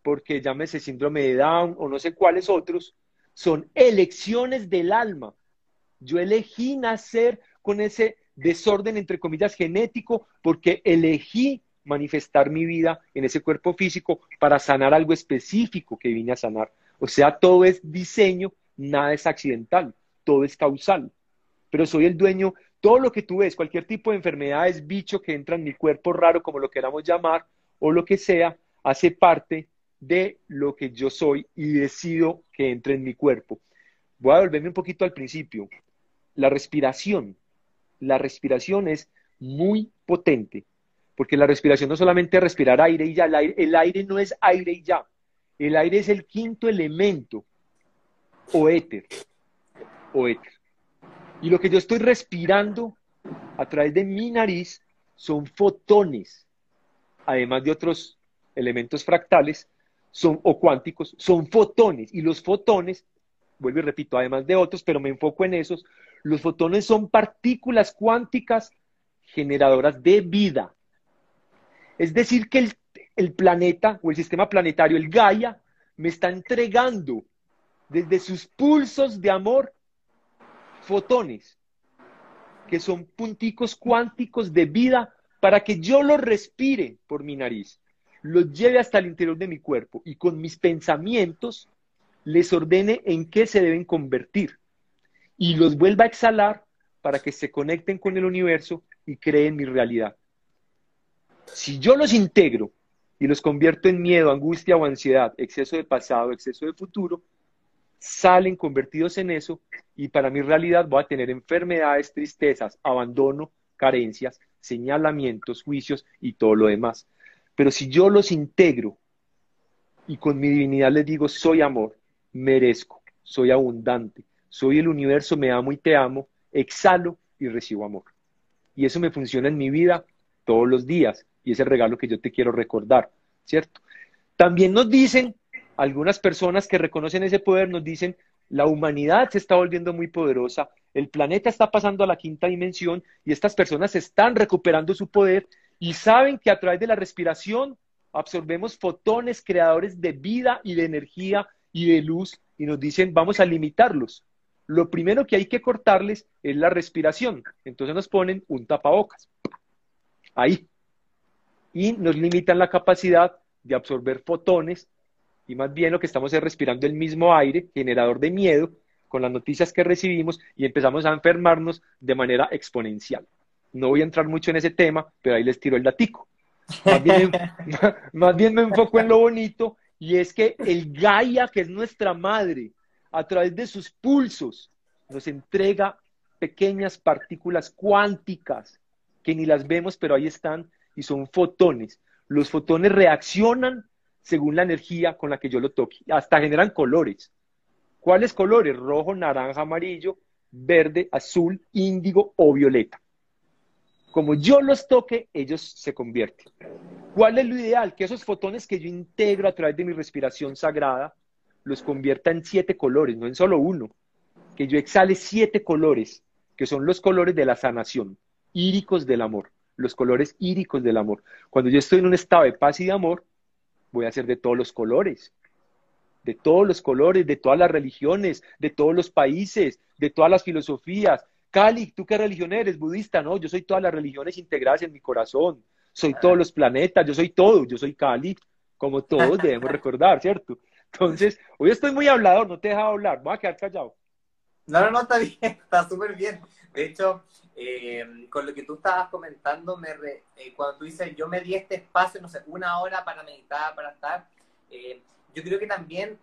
Speaker 2: porque llámese síndrome de Down o no sé cuáles otros, son elecciones del alma. Yo elegí nacer con ese desorden, entre comillas, genético, porque elegí manifestar mi vida en ese cuerpo físico para sanar algo específico que vine a sanar. O sea, todo es diseño, nada es accidental, todo es causal. Pero soy el dueño, todo lo que tú ves, cualquier tipo de enfermedad es bicho que entra en mi cuerpo raro, como lo queramos llamar, o lo que sea, hace parte de lo que yo soy y decido que entre en mi cuerpo. Voy a volverme un poquito al principio. La respiración. La respiración es muy potente, porque la respiración no solamente es respirar aire y ya, el aire, el aire no es aire y ya. El aire es el quinto elemento, o éter, o éter. Y lo que yo estoy respirando a través de mi nariz son fotones, además de otros elementos fractales son, o cuánticos, son fotones. Y los fotones, vuelvo y repito, además de otros, pero me enfoco en esos, los fotones son partículas cuánticas generadoras de vida. Es decir, que el, planeta o el sistema planetario, el Gaia, me está entregando desde sus pulsos de amor fotones, que son punticos cuánticos de vida para que yo los respire por mi nariz, los lleve hasta el interior de mi cuerpo y con mis pensamientos les ordene en qué se deben convertir y los vuelva a exhalar para que se conecten con el universo y creen mi realidad. Si yo los integro y los convierto en miedo, angustia o ansiedad, exceso de pasado, exceso de futuro, salen convertidos en eso y para mi realidad voy a tener enfermedades, tristezas, abandono, carencias, señalamientos, juicios y todo lo demás. Pero si yo los integro y con mi divinidad les digo, soy amor, merezco, soy abundante, soy el universo, me amo y te amo, exhalo y recibo amor. Y eso me funciona en mi vida todos los días y es el regalo que yo te quiero recordar, ¿cierto? También nos dicen algunas personas que reconocen ese poder nos dicen, la humanidad se está volviendo muy poderosa, el planeta está pasando a la quinta dimensión y estas personas están recuperando su poder y saben que a través de la respiración absorbemos fotones creadores de vida y de energía y de luz y nos dicen, vamos a limitarlos. Lo primero que hay que cortarles es la respiración. Entonces nos ponen un tapabocas. Ahí. Y nos limitan la capacidad de absorber fotones y más bien lo que estamos es respirando el mismo aire, generador de miedo, con las noticias que recibimos y empezamos a enfermarnos de manera exponencial. No voy a entrar mucho en ese tema, pero ahí les tiro el datico. Más bien, más bien me enfoco en lo bonito y es que el Gaia, que es nuestra madre, a través de sus pulsos, nos entrega pequeñas partículas cuánticas que ni las vemos, pero ahí están y son fotones. Los fotones reaccionan según la energía con la que yo lo toque. Hasta generan colores. ¿Cuáles colores? Rojo, naranja, amarillo, verde, azul, índigo o violeta. Como yo los toque, ellos se convierten. ¿Cuál es lo ideal? Que esos fotones que yo integro a través de mi respiración sagrada los convierta en siete colores, no en solo uno. Que yo exhale siete colores, que son los colores de la sanación, íricos del amor, los colores íricos del amor. Cuando yo estoy en un estado de paz y de amor, voy a hacer de todos los colores, de todos los colores, de todas las religiones, de todos los países, de todas las filosofías. Cali, ¿tú qué religión eres? Budista, no, yo soy todas las religiones integradas en mi corazón, soy todos los planetas, yo soy todo, yo soy Cali, como todos debemos recordar, ¿cierto? Entonces, hoy estoy muy hablador, no te he dejado hablar, voy a quedar callado.
Speaker 1: No, no, no, está bien, está súper bien. De hecho, eh, con lo que tú estabas comentando, me eh, cuando tú dices, yo me di este espacio, no sé, una hora para meditar, para estar, eh, yo creo que también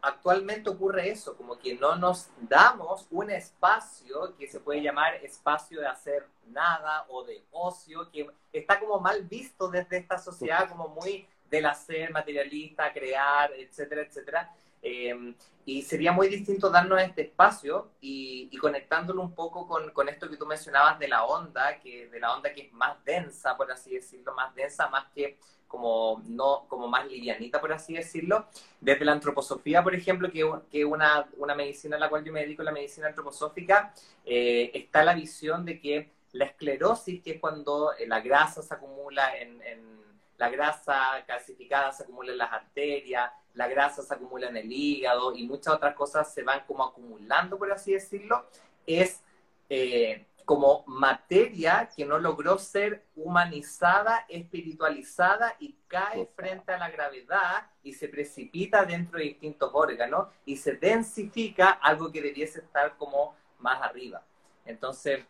Speaker 1: actualmente ocurre eso, como que no nos damos un espacio que se puede llamar espacio de hacer nada o de ocio, que está como mal visto desde esta sociedad, como muy del hacer materialista, crear, etcétera, etcétera. Em, y sería muy distinto darnos este espacio y, y conectándolo un poco con, con, esto que tú mencionabas de la onda, que de la onda que es más densa, por así decirlo, más densa, más que como no como más livianita, por así decirlo. Desde la antroposofía, por ejemplo, que es una, una medicina a la cual yo me dedico, la medicina antroposófica, eh, está la visión de que la esclerosis, que es cuando eh, la grasa se acumula en, en la grasa calcificada se acumula en las arterias, la grasa se acumula en el hígado y muchas otras cosas se van como acumulando, por así decirlo, es eh, como materia que no logró ser humanizada, espiritualizada y cae frente a la gravedad y se precipita dentro de distintos órganos y se densifica algo que debiese estar como más arriba. Entonces,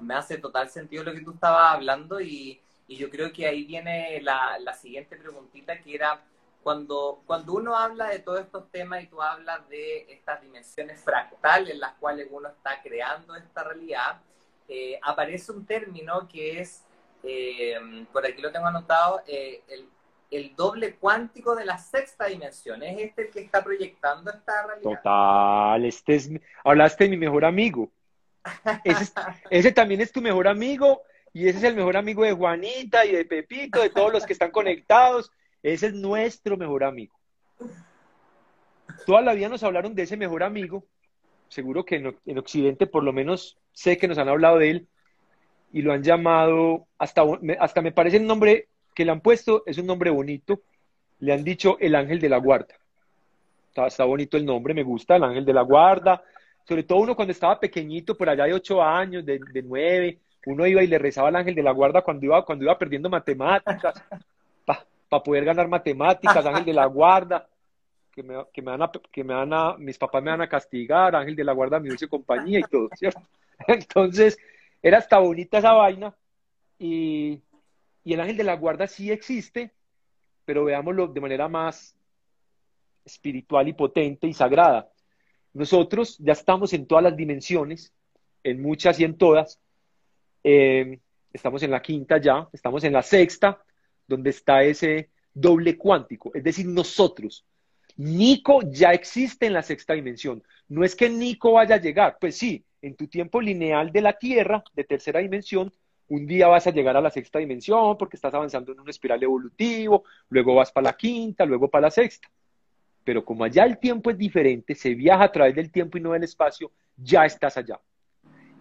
Speaker 1: me hace total sentido lo que tú estabas hablando y, yo creo que ahí viene la, la siguiente preguntita que era cuando, cuando uno habla de todos estos temas y tú hablas de estas dimensiones fractales en las cuales uno está creando esta realidad, eh, aparece un término que es, eh, por aquí lo tengo anotado, eh, el, el, doble cuántico de la sexta dimensión. ¿Es este el que está proyectando esta realidad?
Speaker 2: Total, este es, hablaste de mi mejor amigo. Ese, ese también es tu mejor amigo y ese es el mejor amigo de Juanita y de Pepito, de todos los que están conectados. Ese es nuestro mejor amigo. Toda la vida nos hablaron de ese mejor amigo. Seguro que en, Occidente por lo menos sé que nos han hablado de él y lo han llamado, hasta, hasta me parece el nombre que le han puesto, es un nombre bonito. Le han dicho el ángel de la guarda. Está, bonito el nombre, me gusta, el ángel de la guarda. Sobre todo uno cuando estaba pequeñito, por allá de ocho años, de, de nueve, uno iba y le rezaba al ángel de la guarda cuando iba, cuando iba perdiendo matemáticas para poder ganar matemáticas, ángel de la guarda, que me, que me, van que me van a, mis papás me van a castigar, ángel de la guarda, mi dulce compañía y todo, ¿cierto? Entonces, era hasta bonita esa vaina y, y el ángel de la guarda sí existe, pero veámoslo de manera más espiritual y potente y sagrada. Nosotros ya estamos en todas las dimensiones, en muchas y en todas. Eh, estamos en la quinta ya, estamos en la sexta, donde está ese doble cuántico, es decir, nosotros. Nico ya existe en la sexta dimensión. No es que Nico vaya a llegar, pues sí, en tu tiempo lineal de la Tierra, de tercera dimensión, un día vas a llegar a la sexta dimensión porque estás avanzando en un espiral evolutivo, luego vas para la quinta, luego para la sexta. Pero como allá el tiempo es diferente, se viaja a través del tiempo y no del espacio, ya estás allá.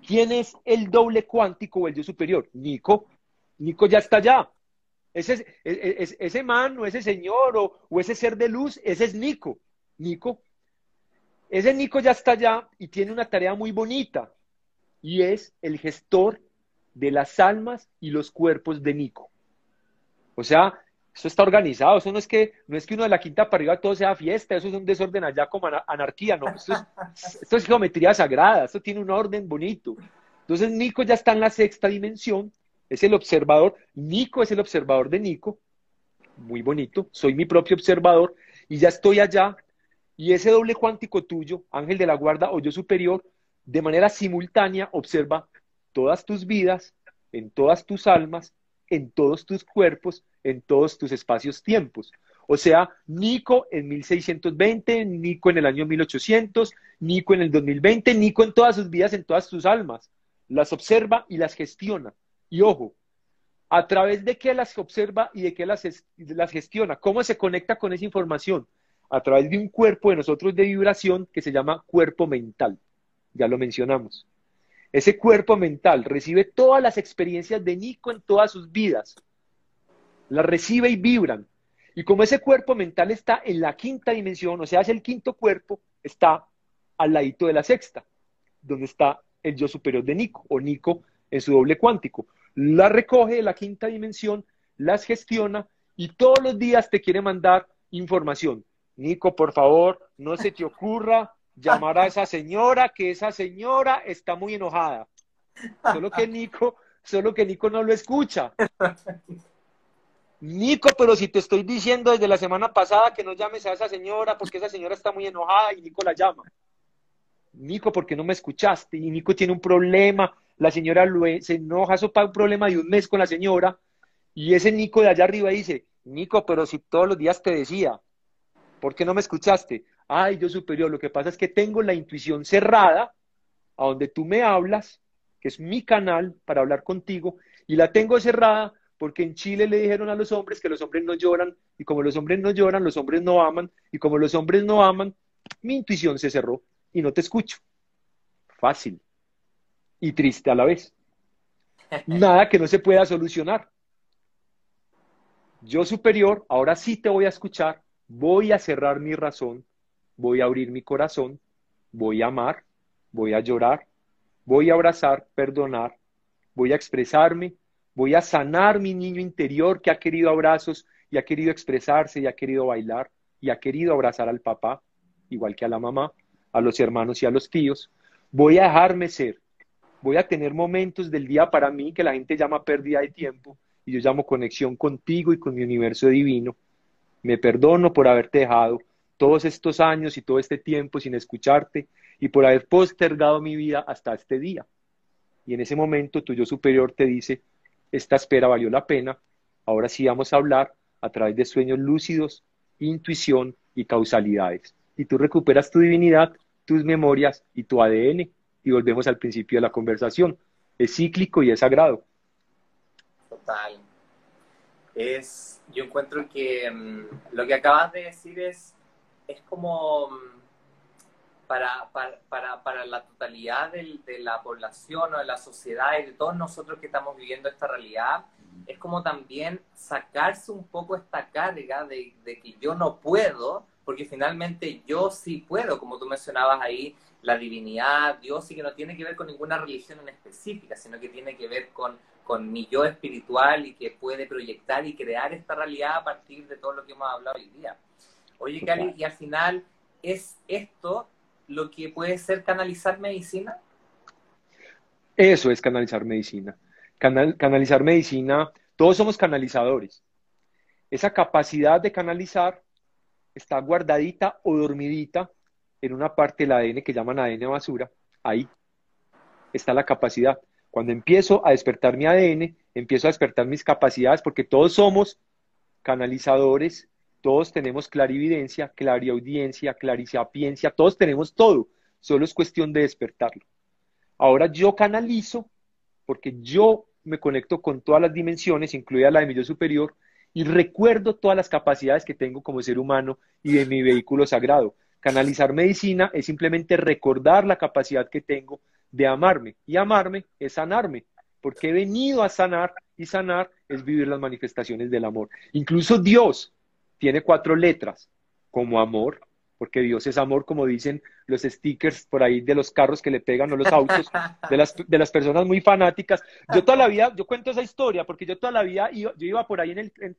Speaker 2: ¿Quién es el doble cuántico o el Dios superior? Nico. Nico ya está allá. Ese, e, e, ese man o ese señor o, ese ser de luz, ese es Nico. Nico. Ese Nico ya está allá y tiene una tarea muy bonita y es el gestor de las almas y los cuerpos de Nico. O sea, eso está organizado, eso no es que, no es que uno de la quinta para arriba todo sea fiesta, eso es un desorden allá como anarquía, no, esto es, esto es geometría sagrada, esto tiene un orden bonito. Entonces Nico ya está en la sexta dimensión es el observador, Nico es el observador de Nico, muy bonito, soy mi propio observador y ya estoy allá y ese doble cuántico tuyo, ángel de la guarda o yo superior, de manera simultánea observa todas tus vidas, en todas tus almas, en todos tus cuerpos, en todos tus espacios-tiempos. O sea, Nico en 1620, Nico en el año 1800, Nico en el 2020, Nico en todas sus vidas, en todas tus almas. Las observa y las gestiona. Y ojo, a través de qué las observa y de qué las, las gestiona, cómo se conecta con esa información, a través de un cuerpo de nosotros de vibración que se llama cuerpo mental. Ya lo mencionamos. Ese cuerpo mental recibe todas las experiencias de Nico en todas sus vidas. Las recibe y vibran. Y como ese cuerpo mental está en la quinta dimensión, o sea, es el quinto cuerpo, está al ladito de la sexta, donde está el yo superior de Nico, o Nico en su doble cuántico las recoge de la quinta dimensión, las gestiona y todos los días te quiere mandar información. Nico, por favor, no se te ocurra llamar a esa señora, que esa señora está muy enojada. Solo que Nico, solo que Nico no lo escucha. Nico, pero si te estoy diciendo desde la semana pasada que no llames a esa señora porque esa señora está muy enojada y Nico la llama. Nico, ¿por qué no me escuchaste? Y Nico tiene un problema la señora se enoja, eso para un problema de un mes con la señora, y ese Nico de allá arriba dice, Nico, pero si todos los días te decía, ¿por qué no me escuchaste? Ay, yo superior, lo que pasa es que tengo la intuición cerrada, a donde tú me hablas, que es mi canal para hablar contigo, y la tengo cerrada porque en Chile le dijeron a los hombres que los hombres no lloran, y como los hombres no lloran, los hombres no aman, y como los hombres no aman, mi intuición se cerró y no te escucho. Fácil y triste a la vez. nada que no se pueda solucionar. Yo superior, ahora sí te voy a escuchar, voy a cerrar mi razón, voy a abrir mi corazón, voy a amar, voy a llorar, voy a abrazar, perdonar, voy a expresarme, voy a sanar mi niño interior que ha querido abrazos y ha querido expresarse y ha querido bailar y ha querido abrazar al papá, igual que a la mamá, a los hermanos y a los tíos. Voy a dejarme ser, voy a tener momentos del día para mí que la gente llama pérdida de tiempo y yo llamo conexión contigo y con mi universo divino. Me perdono por haberte dejado todos estos años y todo este tiempo sin escucharte y por haber postergado mi vida hasta este día. Y en ese momento tu yo superior te dice, esta espera valió la pena, ahora sí vamos a hablar a través de sueños lúcidos, intuición y causalidades. Y tú recuperas tu divinidad, tus memorias y tu ADN y volvemos al principio de la conversación. Es cíclico y es sagrado.
Speaker 1: Total. Es, yo encuentro que mm, lo que acabas de decir es, es como mm, para, para, para, la totalidad de, de la población o de la sociedad y de todos nosotros que estamos viviendo esta realidad, es como también sacarse un poco esta carga de, de, que yo no puedo, porque finalmente yo sí puedo, como tú mencionabas ahí, la divinidad, Dios, y que no tiene que ver con ninguna religión en específica, sino que tiene que ver con, con mi yo espiritual y que puede proyectar y crear esta realidad a partir de todo lo que hemos hablado hoy día. Oye, Cali, y al final, ¿es esto lo que puede ser canalizar medicina?
Speaker 2: Eso es canalizar medicina. canalizar medicina, todos somos canalizadores. Esa capacidad de canalizar está guardadita o dormidita en una parte del ADN que llaman ADN basura. Ahí está la capacidad. Cuando empiezo a despertar mi ADN, empiezo a despertar mis capacidades porque todos somos canalizadores todos tenemos clarividencia, clariaudiencia, clarisapiencia, todos tenemos todo. Solo es cuestión de despertarlo. Ahora yo canalizo porque yo me conecto con todas las dimensiones, incluida la de mi yo superior, y recuerdo todas las capacidades que tengo como ser humano y de mi vehículo sagrado. Canalizar medicina es simplemente recordar la capacidad que tengo de amarme. Y amarme es sanarme, porque he venido a sanar y sanar es vivir las manifestaciones del amor. Incluso Dios tiene cuatro letras, como amor, porque Dios es amor, como dicen los stickers por ahí de los carros que le pegan o los autos, de las, de las personas muy fanáticas. Yo toda la vida, yo cuento esa historia, porque yo toda la vida iba, yo iba por ahí en, el, en,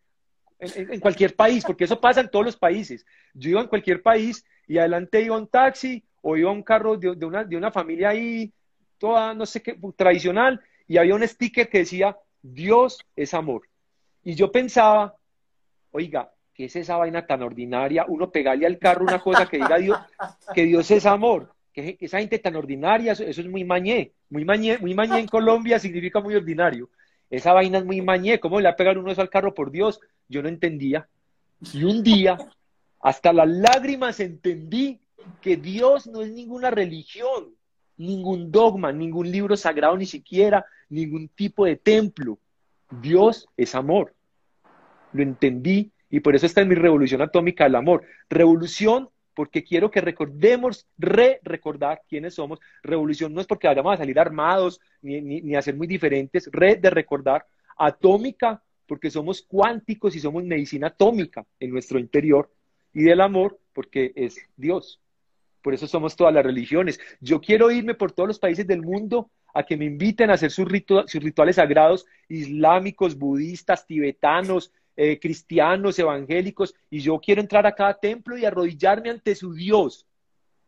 Speaker 2: en, cualquier país, porque eso pasa en todos los países. Yo iba en cualquier país y adelante iba un taxi o iba un carro de, de, una, de una familia ahí, toda, no sé qué, tradicional, y había un sticker que decía, Dios es amor. Y yo pensaba, oiga, ¿qué es esa vaina tan ordinaria? Uno pegarle al carro una cosa que diga Dios, que Dios es amor. Que esa gente tan ordinaria, eso, es muy mañé. Muy mañé, muy mañé en Colombia significa muy ordinario. Esa vaina es muy mañé. ¿Cómo le va a pegar uno eso al carro por Dios? Yo no entendía. Y un día, hasta las lágrimas entendí que Dios no es ninguna religión, ningún dogma, ningún libro sagrado, ni siquiera ningún tipo de templo. Dios es amor. Lo entendí y por eso está en mi revolución atómica el amor. Revolución porque quiero que recordemos, re-recordar quiénes somos. Revolución no es porque vayamos a salir armados ni, ni, a ser muy diferentes. Re de recordar. Atómica porque somos cuánticos y somos medicina atómica en nuestro interior. Y del amor porque es Dios. Por eso somos todas las religiones. Yo quiero irme por todos los países del mundo a que me inviten a hacer sus, sus rituales sagrados islámicos, budistas, tibetanos, eh, cristianos, evangélicos, y yo quiero entrar a cada templo y arrodillarme ante su Dios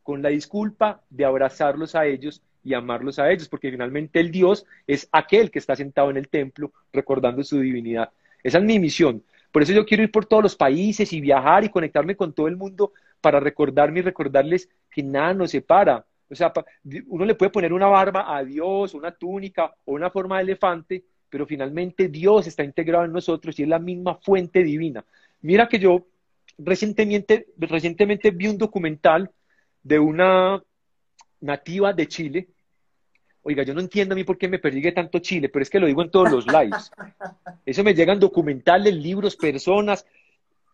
Speaker 2: con la disculpa de abrazarlos a ellos y amarlos a ellos, porque finalmente el Dios es aquel que está sentado en el templo recordando su divinidad. Esa es mi misión. Por eso yo quiero ir por todos los países y viajar y conectarme con todo el mundo para recordarme y recordarles que nada nos separa. O sea, uno le puede poner una barba a Dios, una túnica o una forma de elefante, pero finalmente Dios está integrado en nosotros y es la misma fuente divina. Mira que yo recientemente, recientemente vi un documental de una nativa de Chile. Oiga, yo no entiendo a mí por qué me persigue tanto Chile, pero es que lo digo en todos los lives. Eso me llegan documentales, libros, personas.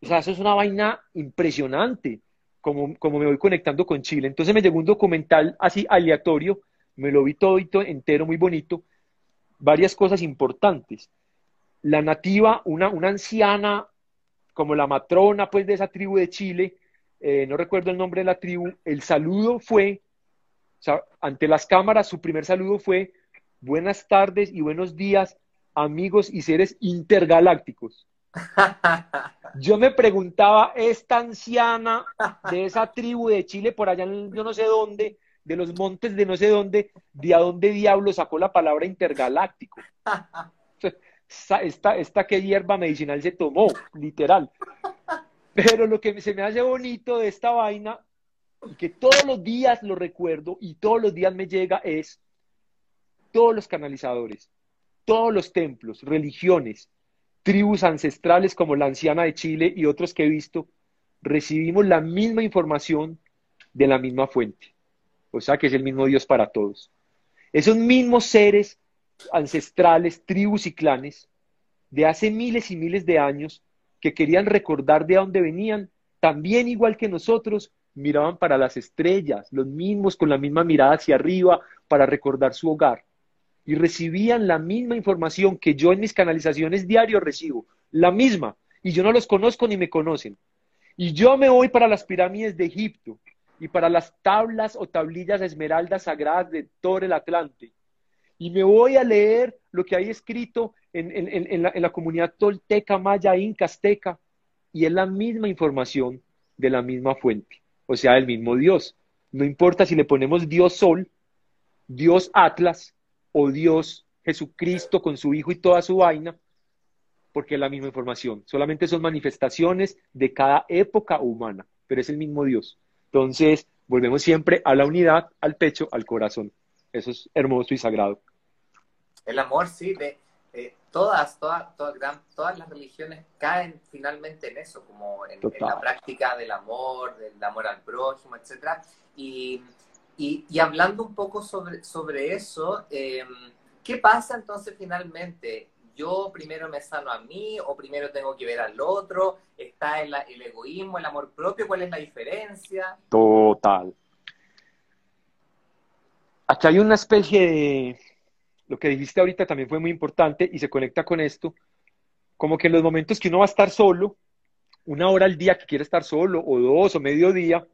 Speaker 2: O sea, eso es una vaina impresionante, como, como me voy conectando con Chile. Entonces me llegó un documental así aleatorio, me lo vi todo entero, muy bonito, varias cosas importantes. La nativa, una, una anciana como la matrona pues de esa tribu de Chile, eh, no recuerdo el nombre de la tribu, el saludo fue, o sea, ante las cámaras, su primer saludo fue, buenas tardes y buenos días, amigos y seres intergalácticos. Yo me preguntaba, esta anciana de esa tribu de Chile, por allá en yo no sé dónde, de los montes de no sé dónde, de a dónde diablo sacó la palabra intergaláctico. Esta, esta que hierba medicinal se tomó, literal. Pero lo que se me hace bonito de esta vaina, y que todos los días lo recuerdo y todos los días me llega, es todos los canalizadores, todos los templos, religiones, tribus ancestrales como la anciana de Chile y otros que he visto, recibimos la misma información de la misma fuente. O sea que es el mismo Dios para todos. Esos mismos seres ancestrales, tribus y clanes de hace miles y miles de años que querían recordar de dónde venían, también igual que nosotros, miraban para las estrellas, los mismos con la misma mirada hacia arriba para recordar su hogar. Y recibían la misma información que yo en mis canalizaciones diarios recibo, la misma, y yo no los conozco ni me conocen. Y yo me voy para las pirámides de Egipto y para las tablas o tablillas esmeraldas sagradas de todo el Atlante y me voy a leer lo que hay escrito en, la, comunidad tolteca, maya, inca, azteca, y es la misma información de la misma fuente, o sea, del mismo Dios. No importa si le ponemos Dios Sol, Dios Atlas o Dios Jesucristo con su Hijo y toda su vaina, porque es la misma información. Solamente son manifestaciones de cada época humana, pero es el mismo Dios. Entonces, volvemos siempre a la unidad, al pecho, al corazón. Eso es hermoso y sagrado.
Speaker 1: El amor, sí, de, todas, todas, todas, todas las religiones caen finalmente en eso, como en, la práctica del amor, del amor al prójimo, etc. Y, y, hablando un poco sobre, sobre eso, em, ¿qué pasa entonces finalmente? ¿Yo primero me sano a mí o primero tengo que ver al otro? ¿Está el, egoísmo, el amor propio? ¿Cuál es la diferencia?
Speaker 2: Total. Aquí hay una especie de, lo que dijiste ahorita también fue muy importante y se conecta con esto, como que en los momentos que uno va a estar solo, una hora al día que quiere estar solo, o dos, o medio día,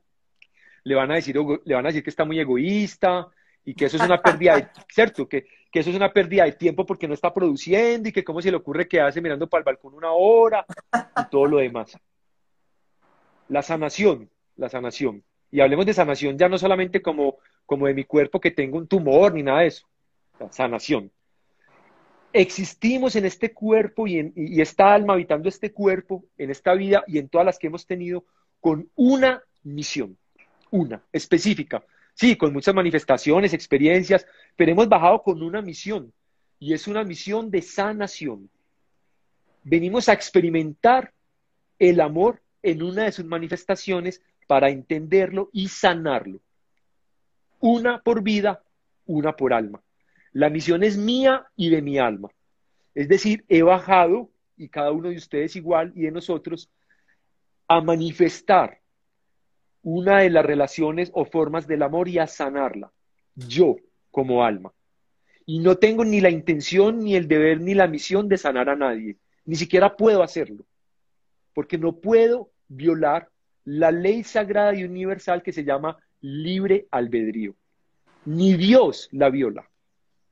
Speaker 2: le van a decir, le van a decir que está muy egoísta y que eso es una pérdida de, ¿cierto? Que, que eso es una pérdida de tiempo porque no está produciendo y que cómo se le ocurre quedarse mirando para el balcón una hora y todo lo demás. La sanación, la sanación. Y hablemos de sanación ya no solamente como, como de mi cuerpo que tengo un tumor ni nada de eso, sanación. Existimos en este cuerpo y, en, y esta alma habitando este cuerpo, en esta vida y en todas las que hemos tenido, con una misión, una específica. Sí, con muchas manifestaciones, experiencias, pero hemos bajado con una misión y es una misión de sanación. Venimos a experimentar el amor en una de sus manifestaciones para entenderlo y sanarlo. Una por vida, una por alma. La misión es mía y de mi alma. Es decir, he bajado, y cada uno de ustedes igual, y de nosotros, a manifestar una de las relaciones o formas del amor y a sanarla, yo como alma. Y no tengo ni la intención, ni el deber, ni la misión de sanar a nadie. Ni siquiera puedo hacerlo. Porque no puedo violar la ley sagrada y universal que se llama libre albedrío. Ni Dios la viola.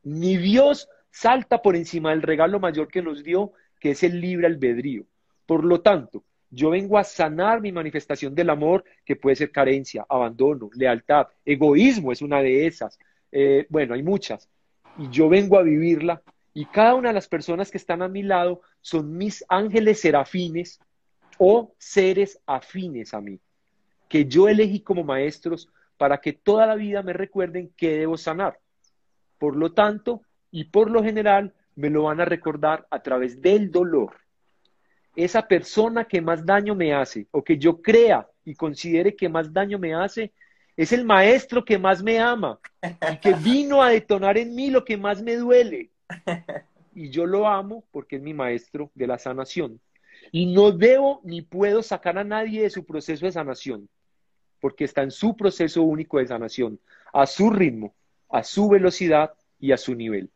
Speaker 2: Ni Dios salta por encima del regalo mayor que nos dio, que es el libre albedrío. Por lo tanto, yo vengo a sanar mi manifestación del amor, que puede ser carencia, abandono, lealtad, egoísmo es una de esas. Eh, bueno, hay muchas. Y yo vengo a vivirla. Y cada una de las personas que están a mi lado son mis ángeles serafines o seres afines a mí, que yo elegí como maestros para que toda la vida me recuerden que debo sanar. Por lo tanto, y por lo general, me lo van a recordar a través del dolor. Esa persona que más daño me hace o que yo crea y considere que más daño me hace, es el maestro que más me ama y que vino a detonar en mí lo que más me duele. Y yo lo amo porque es mi maestro de la sanación. Y no debo ni puedo sacar a nadie de su proceso de sanación, porque está en su proceso único de sanación, a su ritmo, a su velocidad y a su nivel.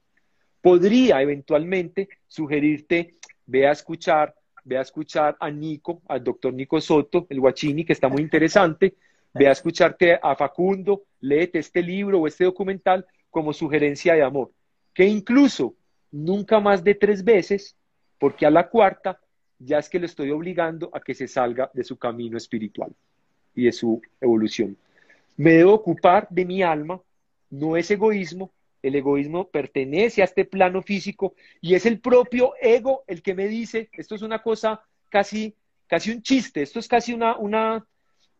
Speaker 2: podría eventualmente sugerirte, ve a escuchar, ve a escuchar a Nico, al doctor Nico Soto, el Guachini, que está muy interesante, ve a escucharte a Facundo, léete este libro o este documental como sugerencia de amor, que incluso nunca más de tres veces, porque a la cuarta ya es que le estoy obligando a que se salga de su camino espiritual y de su evolución. Me debo ocupar de mi alma, no es egoísmo, el egoísmo pertenece a este plano físico y es el propio ego el que me dice, esto es una cosa casi, casi un chiste, esto es casi una, una,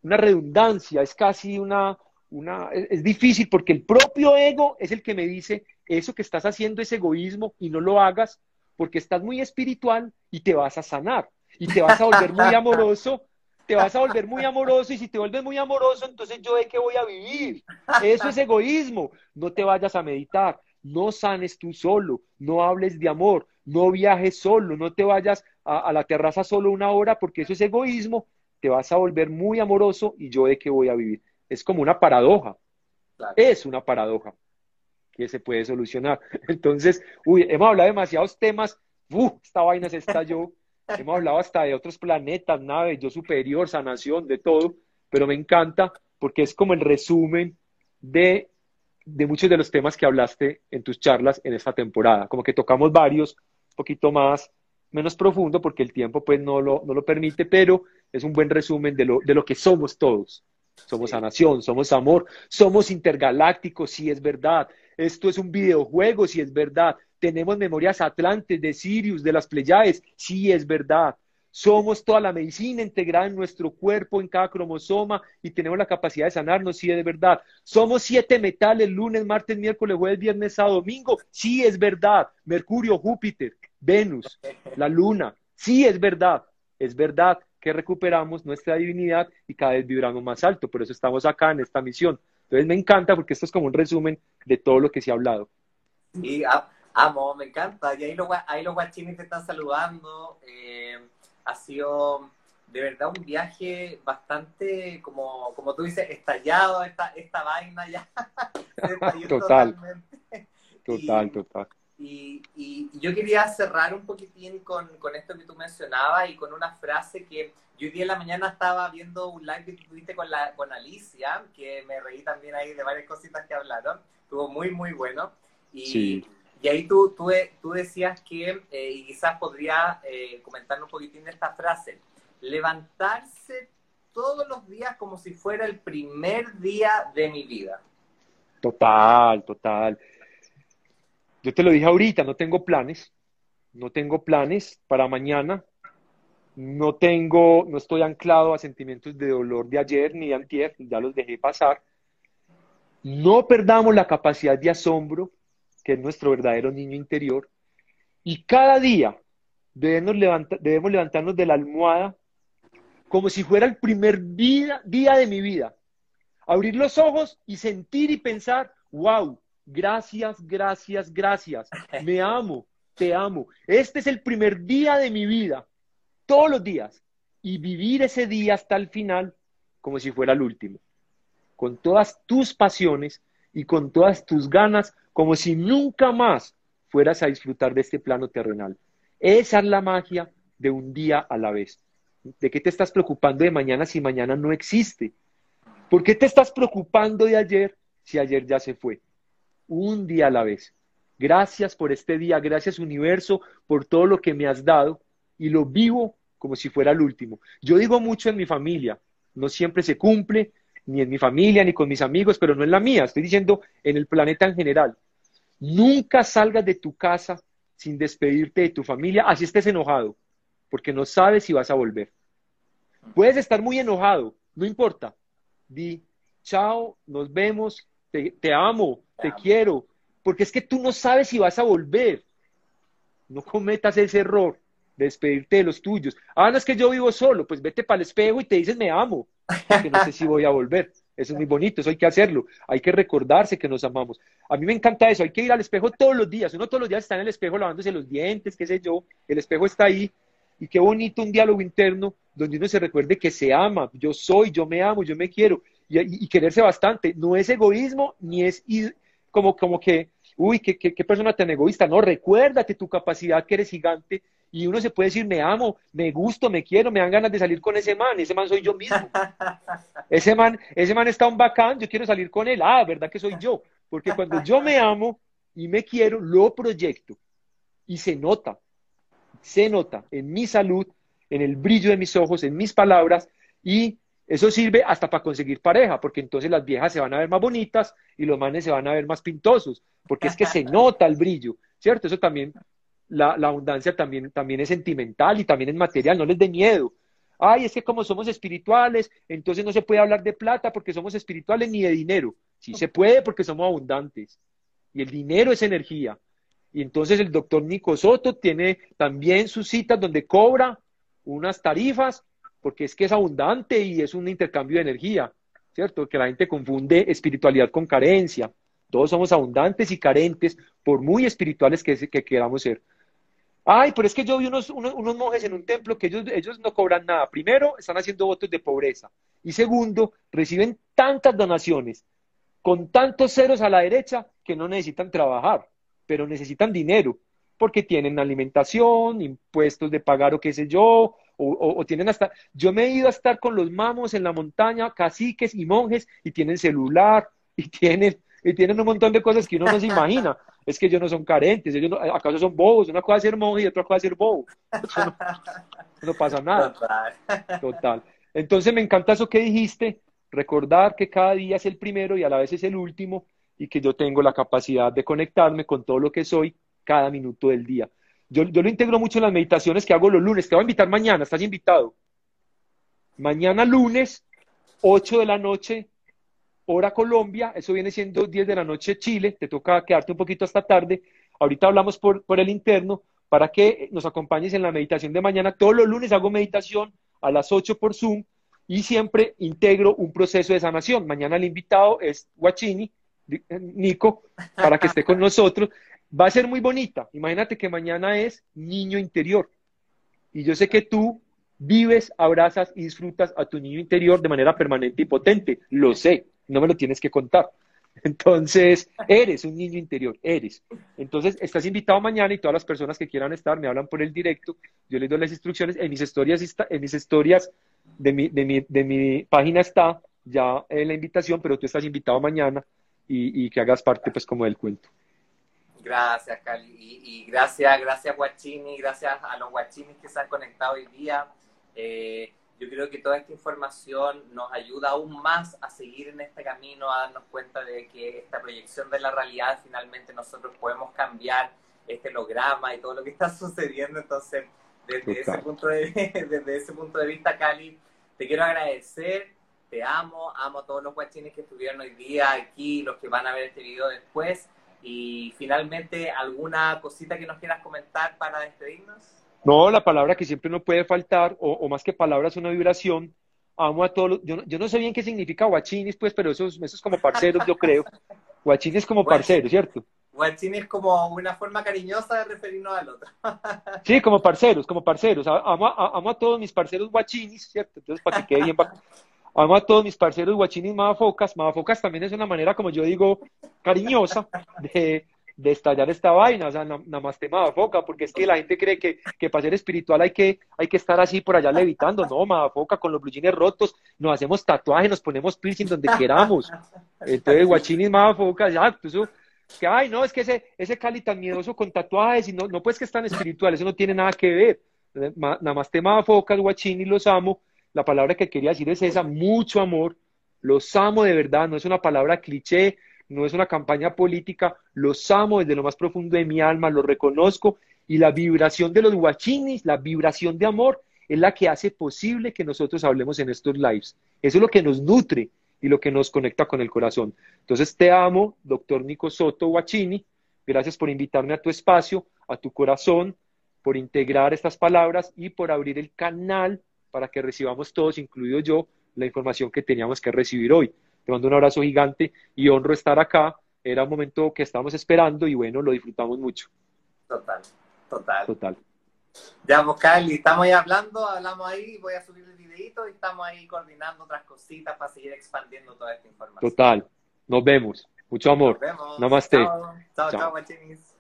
Speaker 2: una redundancia, es casi una, una, es, difícil porque el propio ego es el que me dice, eso que estás haciendo es egoísmo y no lo hagas porque estás muy espiritual y te vas a sanar y te vas a volver muy amoroso te vas a volver muy amoroso y si te vuelves muy amoroso, entonces yo de qué voy a vivir. Eso es egoísmo. No te vayas a meditar, no sanes tú solo, no hables de amor, no viajes solo, no te vayas a, la terraza solo una hora porque eso es egoísmo. Te vas a volver muy amoroso y yo de qué voy a vivir. Es como una paradoja. Es una paradoja que se puede solucionar. Entonces, uy, hemos hablado de demasiados temas. Uf, esta vaina se estalló. Hemos hablado hasta de otros planetas, naves, yo superior, sanación, de todo, pero me encanta porque es como el resumen de, de muchos de los temas que hablaste en tus charlas en esta temporada. Como que tocamos varios, un poquito más, menos profundo, porque el tiempo pues no lo, no lo permite, pero es un buen resumen de lo, de lo que somos todos. Somos sanación, somos amor, somos intergalácticos, sí es verdad. Esto es un videojuego, sí es verdad. Tenemos memorias atlantes de Sirius, de las Pleiades, sí es verdad. Somos toda la medicina integrada en nuestro cuerpo, en cada cromosoma, y tenemos la capacidad de sanarnos, sí es verdad. Somos siete metales, lunes, martes, miércoles, jueves, viernes, sábado, domingo, sí es verdad. Mercurio, Júpiter, Venus, la luna, sí es verdad. Es verdad que recuperamos nuestra divinidad y cada vez vibramos más alto. Por eso estamos acá en esta misión. Entonces me encanta porque esto es como un resumen de todo lo que se ha hablado.
Speaker 1: Y ah, Amo, me encanta. Y ahí los, ahí los guachines te están saludando. Eh, ha sido de verdad un viaje bastante, como, como tú dices, estallado esta, esta vaina ya.
Speaker 2: total. Total, total.
Speaker 1: Y, y, yo quería cerrar un poquitín con, con, esto que tú mencionabas y con una frase que yo hoy día en la mañana estaba viendo un live que tuviste con, la, con Alicia, que me reí también ahí de varias cositas que hablaron. Estuvo muy, muy bueno. Y, sí. Y ahí tú, tú, tú decías que, eh, y quizás podría eh, comentarnos un poquitín de esta frase, levantarse todos los días como si fuera el primer día de mi vida.
Speaker 2: Total, total. Yo te lo dije ahorita, no tengo planes, no tengo planes para mañana, no tengo, no estoy anclado a sentimientos de dolor de ayer ni de antier, ya los dejé pasar. No perdamos la capacidad de asombro, que es nuestro verdadero niño interior. Y cada día debemos, debemos levantarnos de la almohada como si fuera el primer día de mi vida. Abrir los ojos y sentir y pensar, wow, gracias, gracias, gracias. Me amo, te amo. Este es el primer día de mi vida, todos los días. Y vivir ese día hasta el final como si fuera el último. Con todas tus pasiones y con todas tus ganas como si nunca más fueras a disfrutar de este plano terrenal. Esa es la magia de un día a la vez. ¿De qué te estás preocupando de mañana si mañana no existe? ¿Por qué te estás preocupando de ayer si ayer ya se fue? Un día a la vez. Gracias por este día, gracias universo por todo lo que me has dado y lo vivo como si fuera el último. Yo digo mucho en mi familia, no siempre se cumple, ni en mi familia, ni con mis amigos, pero no en la mía, estoy diciendo en el planeta en general. Nunca salgas de tu casa sin despedirte de tu familia, así estés enojado, porque no sabes si vas a volver. Puedes estar muy enojado, no importa. Di, chao, nos vemos, te, amo, te, quiero, porque es que tú no sabes si vas a volver. No cometas ese error de despedirte de los tuyos. Ah, no es que yo vivo solo, pues vete para el espejo y te dices me amo, que no sé si voy a volver. Eso es muy bonito, eso hay que hacerlo. Hay que recordarse que nos amamos. A mí me encanta eso, hay que ir al espejo todos los días. Uno todos los días está en el espejo lavándose los dientes, qué sé yo. El espejo está ahí. Y qué bonito un diálogo interno donde uno se recuerde que se ama. Yo soy, yo me amo, yo me quiero. Y, quererse bastante. No es egoísmo, ni es como, como que uy, qué, qué, qué persona tan egoísta. No, recuérdate tu capacidad que eres gigante y uno se puede decir, me amo, me gusto, me quiero, me dan ganas de salir con ese man, ese man soy yo mismo. Ese man, ese man está un bacán, yo quiero salir con él, ah, ¿verdad que soy yo? Porque cuando yo me amo y me quiero, lo proyecto y se nota, se nota en mi salud, en el brillo de mis ojos, en mis palabras y eso sirve hasta para conseguir pareja, porque entonces las viejas se van a ver más bonitas y los manes se van a ver más pintosos, porque es que se nota el brillo, ¿cierto? Eso también, la, abundancia también, también es sentimental y también es material, no les dé miedo. Ay, es que como somos espirituales, entonces no se puede hablar de plata porque somos espirituales ni de dinero. Sí se puede porque somos abundantes. Y el dinero es energía. Y entonces el doctor Nico Soto tiene también sus citas donde cobra unas tarifas porque es que es abundante y es un intercambio de energía, ¿cierto? Que la gente confunde espiritualidad con carencia. Todos somos abundantes y carentes por muy espirituales que, que queramos ser. Ay, pero es que yo vi unos, unos, monjes en un templo que ellos, ellos no cobran nada. Primero, están haciendo votos de pobreza. Y segundo, reciben tantas donaciones con tantos ceros a la derecha que no necesitan trabajar, pero necesitan dinero porque tienen alimentación, impuestos de pagar o qué sé yo, o, tienen hasta, yo me he ido a estar con los mamos en la montaña, caciques y monjes, y tienen celular, y tienen, y tienen un montón de cosas que uno no se imagina. Es que ellos no son carentes, ellos no, acaso son bobos, una cosa es ser monje y otra cosa es ser bobo. no, pasa nada. Total. Total. Entonces me encanta eso que dijiste, recordar que cada día es el primero y a la vez es el último, y que yo tengo la capacidad de conectarme con todo lo que soy cada minuto del día. Yo, lo integro mucho en las meditaciones que hago los lunes. Te voy a invitar mañana, estás invitado. Mañana lunes, 8 de la noche, hora Colombia, eso viene siendo 10 de la noche Chile, te toca quedarte un poquito hasta tarde. Ahorita hablamos por, por el interno para que nos acompañes en la meditación de mañana. Todos los lunes hago meditación a las 8 por Zoom y siempre integro un proceso de sanación. Mañana el invitado es Guachini, Nico, para que esté con nosotros va a ser muy bonita. Imagínate que mañana es niño interior. Y yo sé que tú vives, abrazas y disfrutas a tu niño interior de manera permanente y potente. Lo sé, no me lo tienes que contar. Entonces, eres un niño interior, eres. Entonces, estás invitado mañana y todas las personas que quieran estar me hablan por el directo. Yo les doy las instrucciones. En mis historias, en mis historias de mi, de mi, de mi página está ya la invitación, pero tú estás invitado mañana y, y que hagas parte, pues, como del cuento.
Speaker 1: Gracias, Cali. Y, gracias, gracias, Guachini, gracias a los Guachinis que se han conectado hoy día. Eh, yo creo que toda esta información nos ayuda aún más a seguir en este camino, a darnos cuenta de que esta proyección de la realidad finalmente nosotros podemos cambiar este holograma y todo lo que está sucediendo. Entonces, desde ese, punto de, desde ese punto de vista, Cali, te quiero agradecer, te amo, amo a todos los guachines que estuvieron hoy día aquí, los que van a ver este video después. Y finalmente, ¿alguna cosita que nos quieras comentar para despedirnos?
Speaker 2: No, la palabra que siempre no puede faltar, o, más que palabras, una vibración. Amo a todos yo, yo, no sé bien qué significa guachinis, pues, pero eso, es como parceros, yo creo. Guachinis como parceros, ¿cierto?
Speaker 1: Guachini es como una forma cariñosa de referirnos al otro.
Speaker 2: sí, como parceros, como parceros. Amo, amo a todos mis parceros guachinis, ¿cierto? Entonces, para que quede bien, Amo a todos mis parceros guachinis madafocas. Madafocas también es una manera, como yo digo, cariñosa de, de estallar esta vaina, o sea, nada más te madafoca, porque es que la gente cree que, que, para ser espiritual hay que, hay que estar así por allá levitando, no, madafoca, con los blujines rotos, nos hacemos tatuajes, nos ponemos piercing donde queramos. Entonces, guachinis madafoca, ya, pues eso, que, ay, no, es que ese, ese Cali tan miedoso con tatuajes, y no, no pues que es tan espiritual, eso no tiene nada que ver. Nada más te madafocas, guachinis, los amo, la palabra que quería decir es esa, mucho amor, los amo de verdad, no es una palabra cliché, no es una campaña política, los amo desde lo más profundo de mi alma, los reconozco y la vibración de los guachinis, la vibración de amor, es la que hace posible que nosotros hablemos en estos lives. Eso es lo que nos nutre y lo que nos conecta con el corazón. Entonces te amo, doctor Nico Soto Guachini, gracias por invitarme a tu espacio, a tu corazón, por integrar estas palabras y por abrir el canal para que recibamos todos, incluido yo, la información que teníamos que recibir hoy. Te mando un abrazo gigante y honro estar acá. Era un momento que estábamos esperando y bueno, lo disfrutamos mucho.
Speaker 1: Total, total.
Speaker 2: Total.
Speaker 1: Ya, pues Cali, estamos ahí hablando, hablamos ahí, voy a subir el videito y estamos ahí coordinando otras cositas para seguir expandiendo toda esta información.
Speaker 2: Total. Nos vemos. Mucho amor.
Speaker 1: Nos vemos.
Speaker 2: Namaste.
Speaker 1: Chao, chao,
Speaker 2: Chao.
Speaker 1: chao.